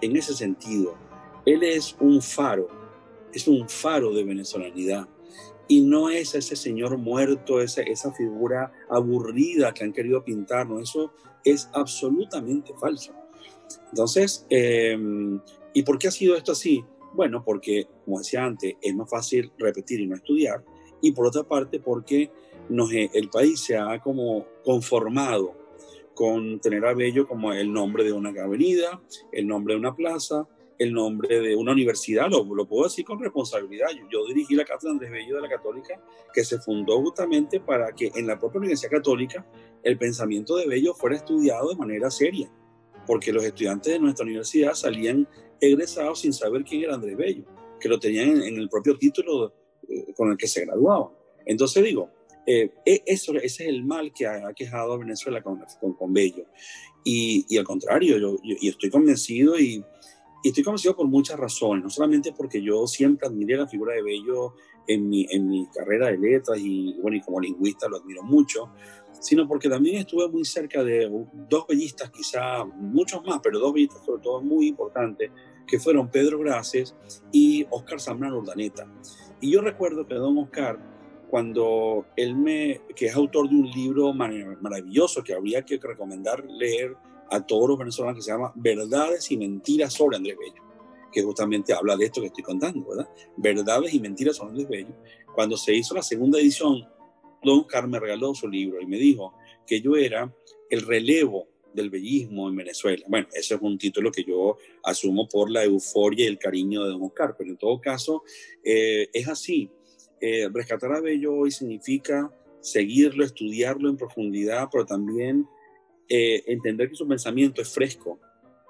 en ese sentido. Él es un faro, es un faro de venezolanidad. Y no es ese señor muerto, esa, esa figura aburrida que han querido pintarnos. Eso es absolutamente falso. Entonces, eh, ¿y por qué ha sido esto así? Bueno, porque, como decía antes, es más fácil repetir y no estudiar. Y por otra parte, porque nos, eh, el país se ha como conformado con tener a Bello como el nombre de una avenida, el nombre de una plaza, el nombre de una universidad, lo, lo puedo decir con responsabilidad. Yo, yo, dirigí la Cátedra Andrés Bello de la Católica, que se fundó justamente para que en la propia Universidad Católica el pensamiento de Bello fuera estudiado de manera seria, porque los estudiantes de nuestra universidad salían egresados sin saber quién era Andrés Bello, que lo tenían en, el propio título eh, con el que se graduaban. Entonces digo, eh, e, eso, ese es el mal que ha, quejado a Venezuela con, con, Bello. Y, y, al contrario, yo, y estoy convencido y, y, estoy convencido por muchas razones, no solamente porque yo siempre admiré la figura de Bello en mi, en mi carrera de letras y, bueno, y como lingüista lo admiro mucho, sino porque también estuve muy cerca de dos bellistas, quizá muchos más, pero dos bellistas sobre todo muy importantes, que fueron Pedro Graces y Oscar Zambrano Urdaneta. Y yo recuerdo que don Oscar, cuando él me, que es autor de un libro maravilloso que habría que recomendar leer a todos los venezolanos, que se llama Verdades y Mentiras sobre Andrés Bello, que justamente habla de esto que estoy contando, ¿verdad? Verdades y Mentiras sobre Andrés Bello. Cuando se hizo la segunda edición, don Oscar me regaló su libro y me dijo que yo era el relevo del bellismo en Venezuela. Bueno, ese es un título que yo asumo por la euforia y el cariño de Don Oscar, pero en todo caso eh, es así. Eh, rescatar a Bello hoy significa seguirlo, estudiarlo en profundidad, pero también eh, entender que su pensamiento es fresco,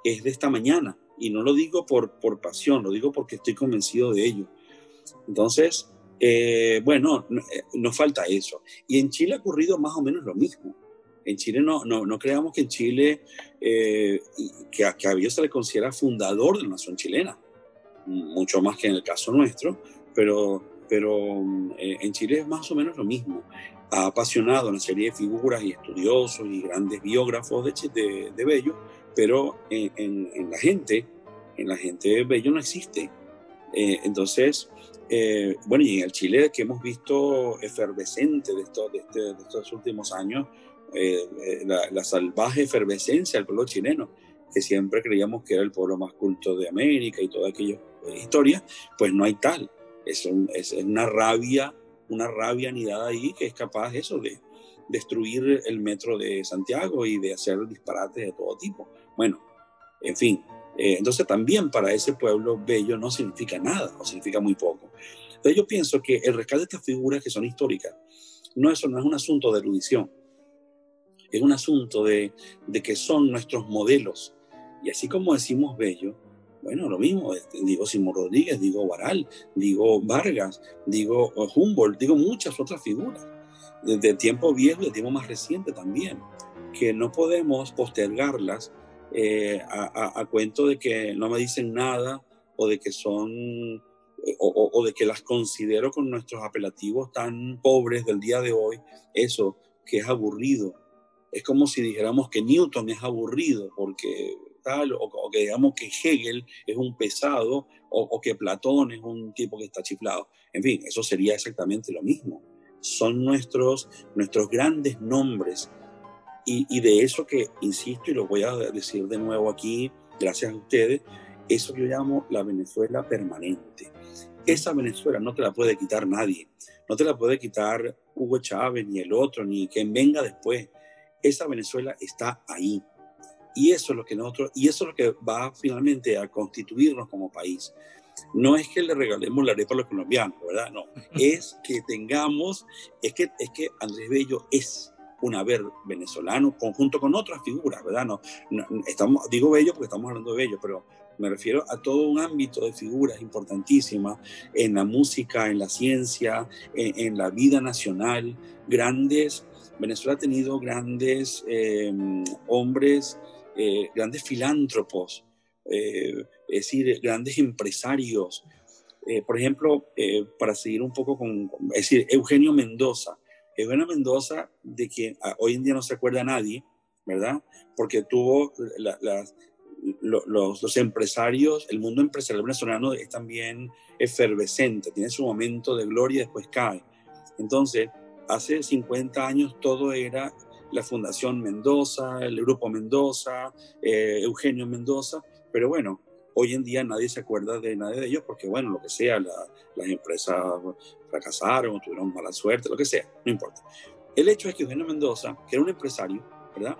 es de esta mañana, y no lo digo por, por pasión, lo digo porque estoy convencido de ello. Entonces, bueno, nos falta eso. Y en Chile ha ocurrido más o menos lo mismo. En Chile no, no, no creamos que en Chile, eh, que, que a se le considera fundador de la nación chilena, mucho más que en el caso nuestro, pero, pero eh, en Chile es más o menos lo mismo. Ha apasionado una serie de figuras y estudiosos y grandes biógrafos de, de, de Bello, pero en, en, la gente, en la gente Bello no existe. Eh, entonces, bueno, y en el Chile que hemos visto efervescente de, esto, de, este, de estos últimos años, eh, eh, la, salvaje efervescencia del pueblo chileno, que siempre creíamos que era el pueblo más culto de América y toda aquella eh, historia, pues no hay tal. Es, una rabia, una rabia anidada ahí que es capaz eso de destruir el metro de Santiago y de hacer disparates de todo tipo. Bueno, en fin, entonces también para ese pueblo bello no significa nada, o significa muy poco. Entonces yo pienso que el rescate de estas figuras que son históricas, no, eso no es un asunto de erudición, es un asunto de, de que son nuestros modelos. Y así como decimos Bello, bueno, lo mismo, este, digo Simón Rodríguez, digo Baral, digo Vargas, digo Humboldt, digo muchas otras figuras, de, tiempo viejo y de tiempo más reciente también, que no podemos postergarlas eh, a, a, cuento de que no me dicen nada o de que son, o, o de que las considero con nuestros apelativos tan pobres del día de hoy, eso que es aburrido, es como si dijéramos que Newton es aburrido porque tal, o, que digamos que Hegel es un pesado, o, que Platón es un tipo que está chiflado. En fin, eso sería exactamente lo mismo. Son nuestros, nuestros grandes nombres Y, de eso que, insisto, y lo voy a decir de nuevo aquí, gracias a ustedes, eso yo llamo la Venezuela permanente. Esa Venezuela no te la puede quitar nadie, no te la puede quitar Hugo Chávez, ni el otro, ni quien venga después. Esa Venezuela está ahí. Y eso es lo que nosotros, y eso es lo que va finalmente a constituirnos como país. No es que le regalemos la arepa a los colombianos, ¿verdad? No, es que tengamos, es que, es que Andrés Bello es un haber venezolano conjunto con otras figuras, ¿verdad? No, estamos, digo bello porque estamos hablando de bello, pero me refiero a todo un ámbito de figuras importantísimas en la música, en la ciencia, en, la vida nacional, grandes. Venezuela ha tenido grandes em, hombres, eh, grandes filántropos, eh, es decir, grandes empresarios. Eh, por ejemplo, para seguir un poco con, es decir, Eugenio Mendoza, Eugenio Mendoza, de quien hoy en día no se acuerda nadie, ¿verdad? Porque tuvo los, empresarios, el mundo empresarial venezolano es también efervescente, tiene su momento de gloria y después cae. Entonces, hace 50 años todo era la Fundación Mendoza, el Grupo Mendoza, eh, Eugenio Mendoza, pero bueno, hoy en día nadie se acuerda de nadie de ellos porque, bueno, lo que sea, las empresas fracasaron, tuvieron mala suerte, lo que sea, no importa. El hecho es que Eugenio Mendoza, que era un empresario, ¿verdad?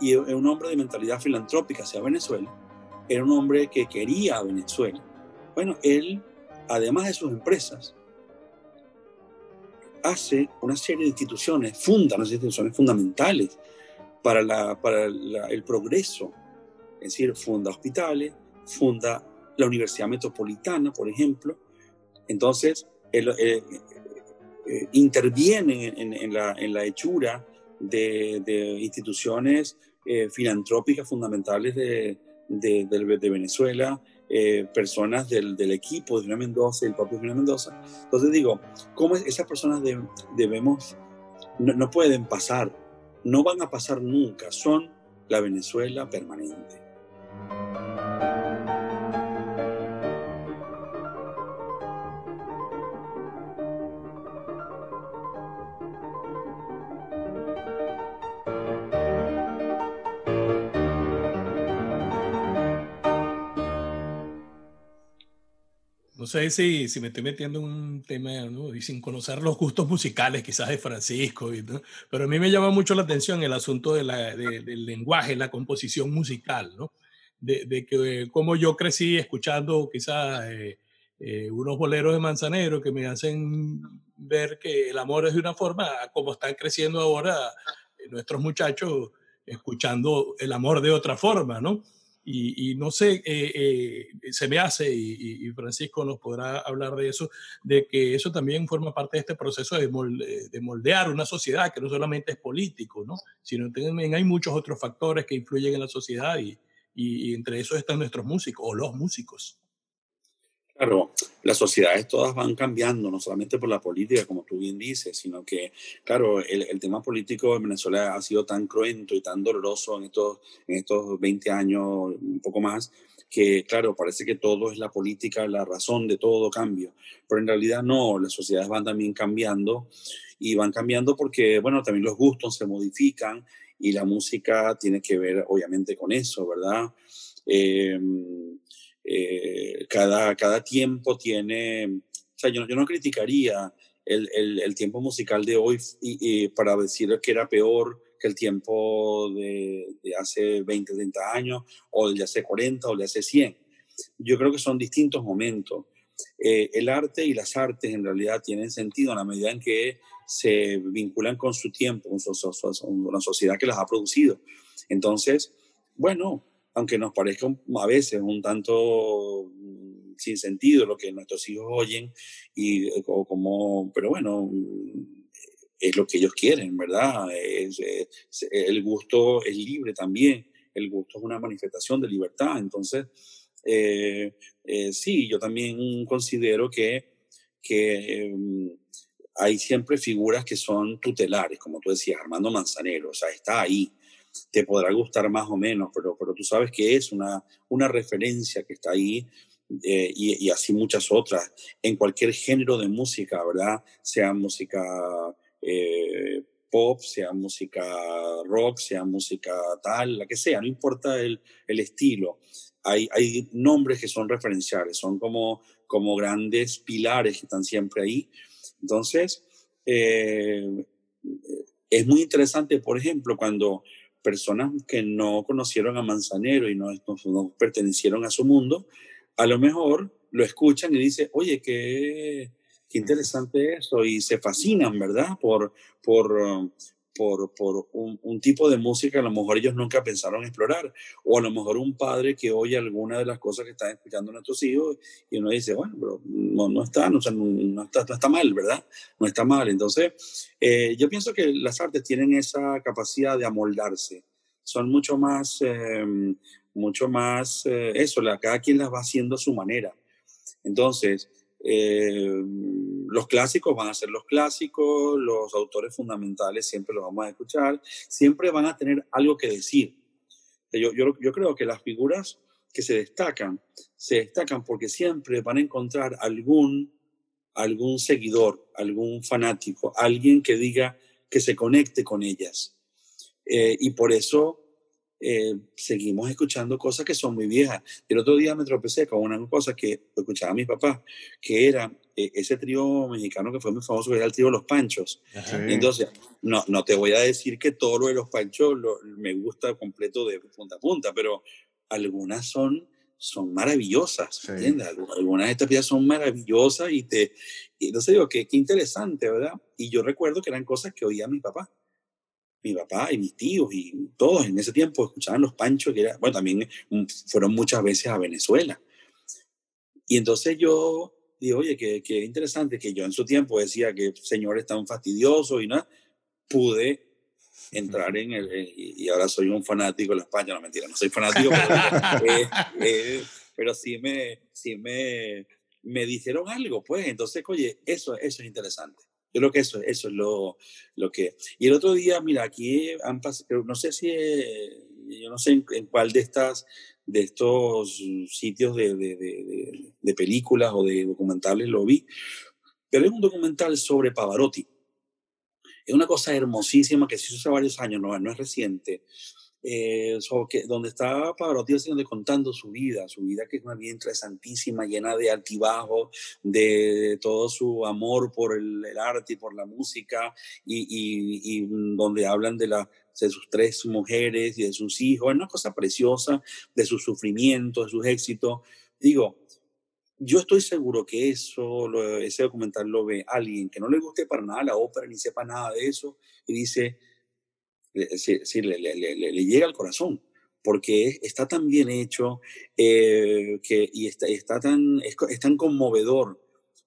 Y era un hombre de mentalidad filantrópica hacia Venezuela, era un hombre que quería a Venezuela. Bueno, él, además de sus empresas, hace una serie de instituciones, funda unas instituciones fundamentales para, la, para el progreso. Es decir, funda hospitales, funda la Universidad Metropolitana, por ejemplo. Entonces, él, eh, eh, interviene en, la, hechura de, instituciones eh, filantrópicas fundamentales de, Venezuela, personas del, equipo de Julián Mendoza, el propio Julián Mendoza. Entonces digo, ¿cómo esas personas debemos, no pueden pasar, no van a pasar nunca, son la Venezuela permanente. Sé si, si me estoy metiendo en un tema, ¿no? y sin conocer los gustos musicales quizás de Francisco, pero a mí me llama mucho la atención el asunto de la, del lenguaje, la composición musical, ¿no? de, de que como yo crecí escuchando quizás eh, eh, unos boleros de Manzanero que me hacen ver que el amor es de una forma, como están creciendo ahora eh, nuestros muchachos escuchando el amor de otra forma, ¿no? Y, no sé, eh, eh, se me hace, y, Francisco nos podrá hablar de eso, de que eso también forma parte de este proceso de, de moldear una sociedad que no solamente es político, ¿no? sino también hay muchos otros factores que influyen en la sociedad y entre esos están nuestros músicos o los músicos. Claro, las sociedades todas van cambiando, no solamente por la política, como tú bien dices, sino que, claro, el, tema político en Venezuela ha sido tan cruento y tan doloroso en estos, en estos 20 años, un poco más, que, claro, parece que todo es la política, la razón de todo cambio, pero en realidad no, las sociedades van también cambiando y van cambiando porque, bueno, también los gustos se modifican y la música tiene que ver, obviamente, con eso, ¿verdad? Eh, eh, cada, cada tiempo tiene, o sea, yo, no criticaría el, el, tiempo musical de hoy para decir que era peor que el tiempo de, de, hace 20, 30 años, o de hace 40 o de hace 100. Yo creo que son distintos momentos. Eh, el arte y las artes en realidad tienen sentido en la medida en que se vinculan con su tiempo, con, su, con la sociedad que las ha producido. Entonces, bueno, aunque nos parezca a veces un tanto mm, sin sentido lo que nuestros hijos oyen, y, eh, como, pero bueno, es lo que ellos quieren, ¿verdad? el gusto es libre también, el gusto es una manifestación de libertad, entonces, eh, eh, sí, yo también considero que, que mm, hay siempre figuras que son tutelares, como tú decías, Armando Manzanero, o sea, está ahí, te podrá gustar más o menos, pero, pero tú sabes que es una, una referencia que está ahí eh, y, así muchas otras, en cualquier género de música, ¿verdad? Sea música eh, pop, sea música rock, sea música tal, la que sea, no importa el, el estilo. Hay, hay, nombres que son referenciales, son como, como grandes pilares que están siempre ahí. Entonces, eh, es muy interesante, por ejemplo, cuando personas que no conocieron a Manzanero y no, no, pertenecieron a su mundo, a lo mejor lo escuchan y dicen, oye, qué, qué interesante eso, y se fascinan, ¿verdad? Por, por, por, por un, tipo de música que a lo mejor ellos nunca pensaron explorar, o a lo mejor un padre que oye alguna de las cosas que están escuchando nuestros hijos y uno dice, bueno, pero no, no, está, no, está, no está mal, ¿verdad? No está mal. Entonces, eh, yo pienso que las artes tienen esa capacidad de amoldarse, son mucho más, em, mucho más, eh, eso, la, cada quien las va haciendo a su manera. Entonces, eh, los clásicos van a ser los clásicos, los autores fundamentales siempre los vamos a escuchar, siempre van a tener algo que decir. Yo, yo, yo creo que las figuras que se destacan, se destacan porque siempre van a encontrar algún, algún seguidor, algún fanático, alguien que diga que se conecte con ellas. Eh, y por eso eh, seguimos escuchando cosas que son muy viejas. El otro día me tropecé con una cosa que escuchaba mi papá, que era eh, ese trío mexicano que fue muy famoso, que era el trío Los Panchos. Entonces, no, no te voy a decir que todo lo de Los Panchos me gusta completo de punta a punta, pero algunas son son maravillosas, ¿entiendes? Algunas de estas piezas son maravillosas y te, y sé, digo, qué, qué interesante, ¿verdad? Y yo recuerdo que eran cosas que oía mi papá mi papá y mis tíos y todos en ese tiempo escuchaban los panchos, que era, bueno, también mm, fueron muchas veces a Venezuela. Y entonces yo digo, oye, qué, qué interesante que yo en su tiempo decía que señores tan fastidiosos y nada, pude entrar en el, y ahora soy un fanático de la España, no mentira, no soy fanático, pero, eh, eh, pero sí me, sí me, me dijeron algo, pues, entonces, oye, eso, eso es interesante. Yo creo que eso, eso es lo, lo que... Y el otro día, mira, aquí han pasado, no sé si, eh, yo no sé en, cuál de estas de estos sitios de, de, de, de, películas o de documentales lo vi, pero es un documental sobre Pavarotti. Es una cosa hermosísima que se hizo hace varios años, no, no es reciente, eh, que, donde está Pavarotti contando su vida, su vida que es una vida interesantísima, llena de altibajos, de, todo su amor por el, arte y por la música, y, y, donde hablan de, la, de sus tres mujeres y de sus hijos, es una cosa preciosa, de sus sufrimientos, de sus éxitos. Digo, yo estoy seguro que eso, ese documental lo ve alguien que no le guste para nada la ópera ni sepa nada de eso y dice, sí, le, le, le, llega al corazón, porque está tan bien hecho eh, que, y está, está tan, es, tan conmovedor,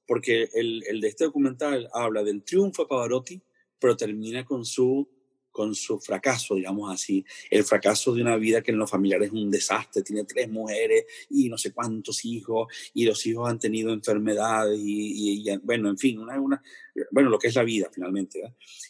porque el, el, de este documental habla del triunfo de Pavarotti, pero termina con su, con su fracaso, digamos así, el fracaso de una vida que en los familiares es un desastre, tiene tres mujeres y no sé cuántos hijos, y los hijos han tenido enfermedades, y, y, bueno, en fin, una, una, bueno, lo que es la vida finalmente.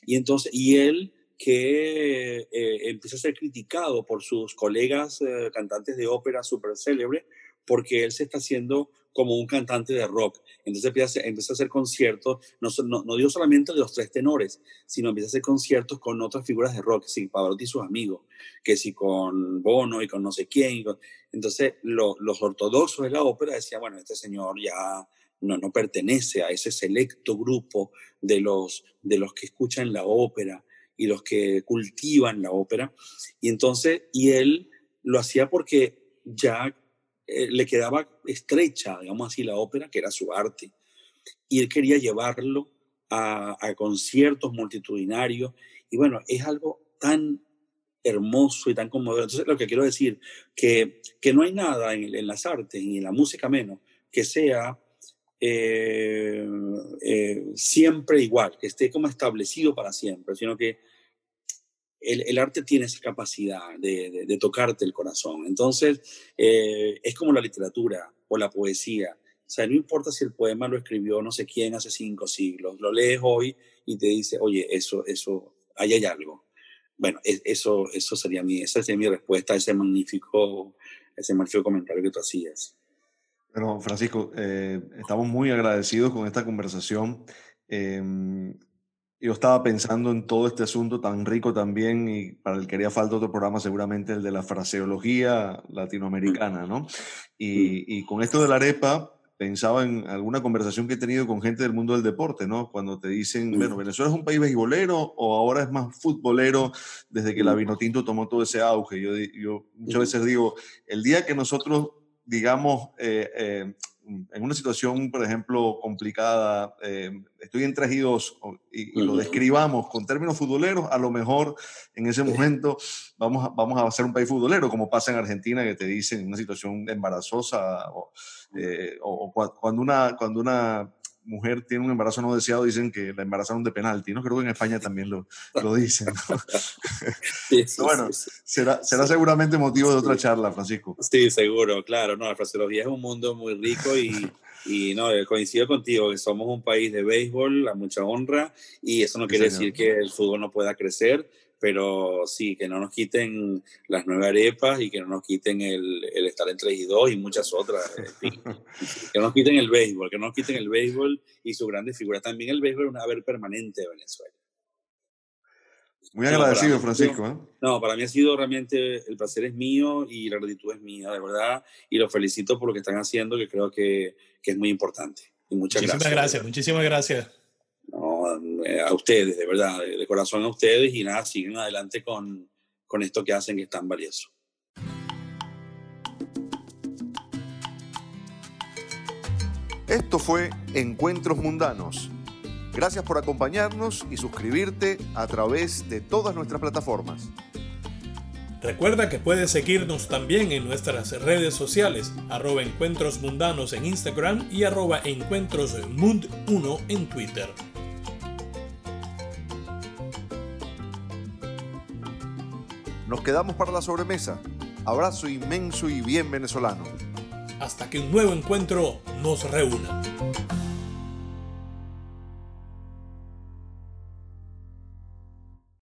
Y entonces, y él que eh, empieza a ser criticado por sus colegas eh, cantantes de ópera súper célebres porque él se está haciendo como un cantante de rock. Entonces empieza, empieza a hacer conciertos, no, no, no, digo solamente de los tres tenores, sino empieza a hacer conciertos con otras figuras de rock, que Pavarotti y sus amigos, que si con Bono y con no sé quién. Entonces los ortodoxos de la ópera decían, bueno, este señor ya no, no pertenece a ese selecto grupo de los, de los que escuchan la ópera y los que cultivan la ópera. Y entonces, y él lo hacía porque ya eh, le quedaba estrecha, digamos así, la ópera, que era su arte. Y él quería llevarlo a, conciertos multitudinarios. Y bueno, es algo tan hermoso y tan conmovedor. Entonces, lo que quiero decir, que, que no hay nada en, en las artes, ni en la música menos, que sea eh, eh, siempre igual, que esté como establecido para siempre, sino que el, arte tiene esa capacidad de, tocarte el corazón. Entonces, eh, es como la literatura o la poesía. O sea, no importa si el poema lo escribió no sé quién hace cinco siglos, lo lees hoy y te dice, oye, eso, eso, ahí hay algo. Bueno, eso, eso sería mi, esa sería mi respuesta a ese magnífico, ese magnífico comentario que tú hacías. Bueno, Francisco, eh, estamos muy agradecidos con esta conversación. Em, yo estaba pensando en todo este asunto tan rico también y para el que haría falta otro programa seguramente el de la fraseología latinoamericana, ¿no? Y, y con esto de la arepa, pensaba en alguna conversación que he tenido con gente del mundo del deporte, ¿no? Cuando te dicen, bueno, Venezuela es un país beisbolero o ahora es más futbolero desde que la Vinotinto tomó todo ese auge. Yo, yo muchas veces digo, el día que nosotros, digamos, eh, eh, en una situación, por ejemplo, complicada, eh, estoy en 3 y 2 y, lo describamos con términos futboleros, a lo mejor en ese momento vamos a, vamos a ser un país futbolero, como pasa en Argentina, que te dicen una situación embarazosa o, eh, o, cuando, una, cuando una mujer tiene un embarazo no deseado, dicen que la embarazaron de penalti, ¿no? Creo que en España también lo, lo dicen. bueno, será, será seguramente motivo de otra charla, Francisco. Sí, seguro, claro. No, la fraseología es un mundo muy rico y, y no, eh, coincido contigo que somos un país de béisbol a mucha honra y eso no quiere decir que el fútbol no pueda crecer, pero sí, que no nos quiten las nueve arepas y que no nos quiten el, el estar en 3 y 2 y muchas otras. [LAUGHS] que no nos quiten el béisbol, que no nos quiten el béisbol y su grandes figuras. También el béisbol es un haber permanente de Venezuela. Muy agradecido, Francisco. ¿eh? No, para mí ha sido realmente, el placer es mío y la gratitud es mía, de verdad. Y los felicito por lo que están haciendo, que creo que, que es muy importante. Y muchas muchísimas gracias. gracias. Muchísimas gracias. Eh, a ustedes, de verdad, de, corazón a ustedes y nada, siguen adelante con, con esto que hacen que es tan valioso. Esto fue Encuentros Mundanos. Gracias por acompañarnos y suscribirte a través de todas nuestras plataformas. Recuerda que puedes seguirnos también en nuestras redes sociales, arroba encuentros mundanos en Instagram y arroba encuentrosmund1 en Twitter. Nos quedamos para la sobremesa. Abrazo inmenso y bien venezolano. Hasta que un nuevo encuentro nos reúna.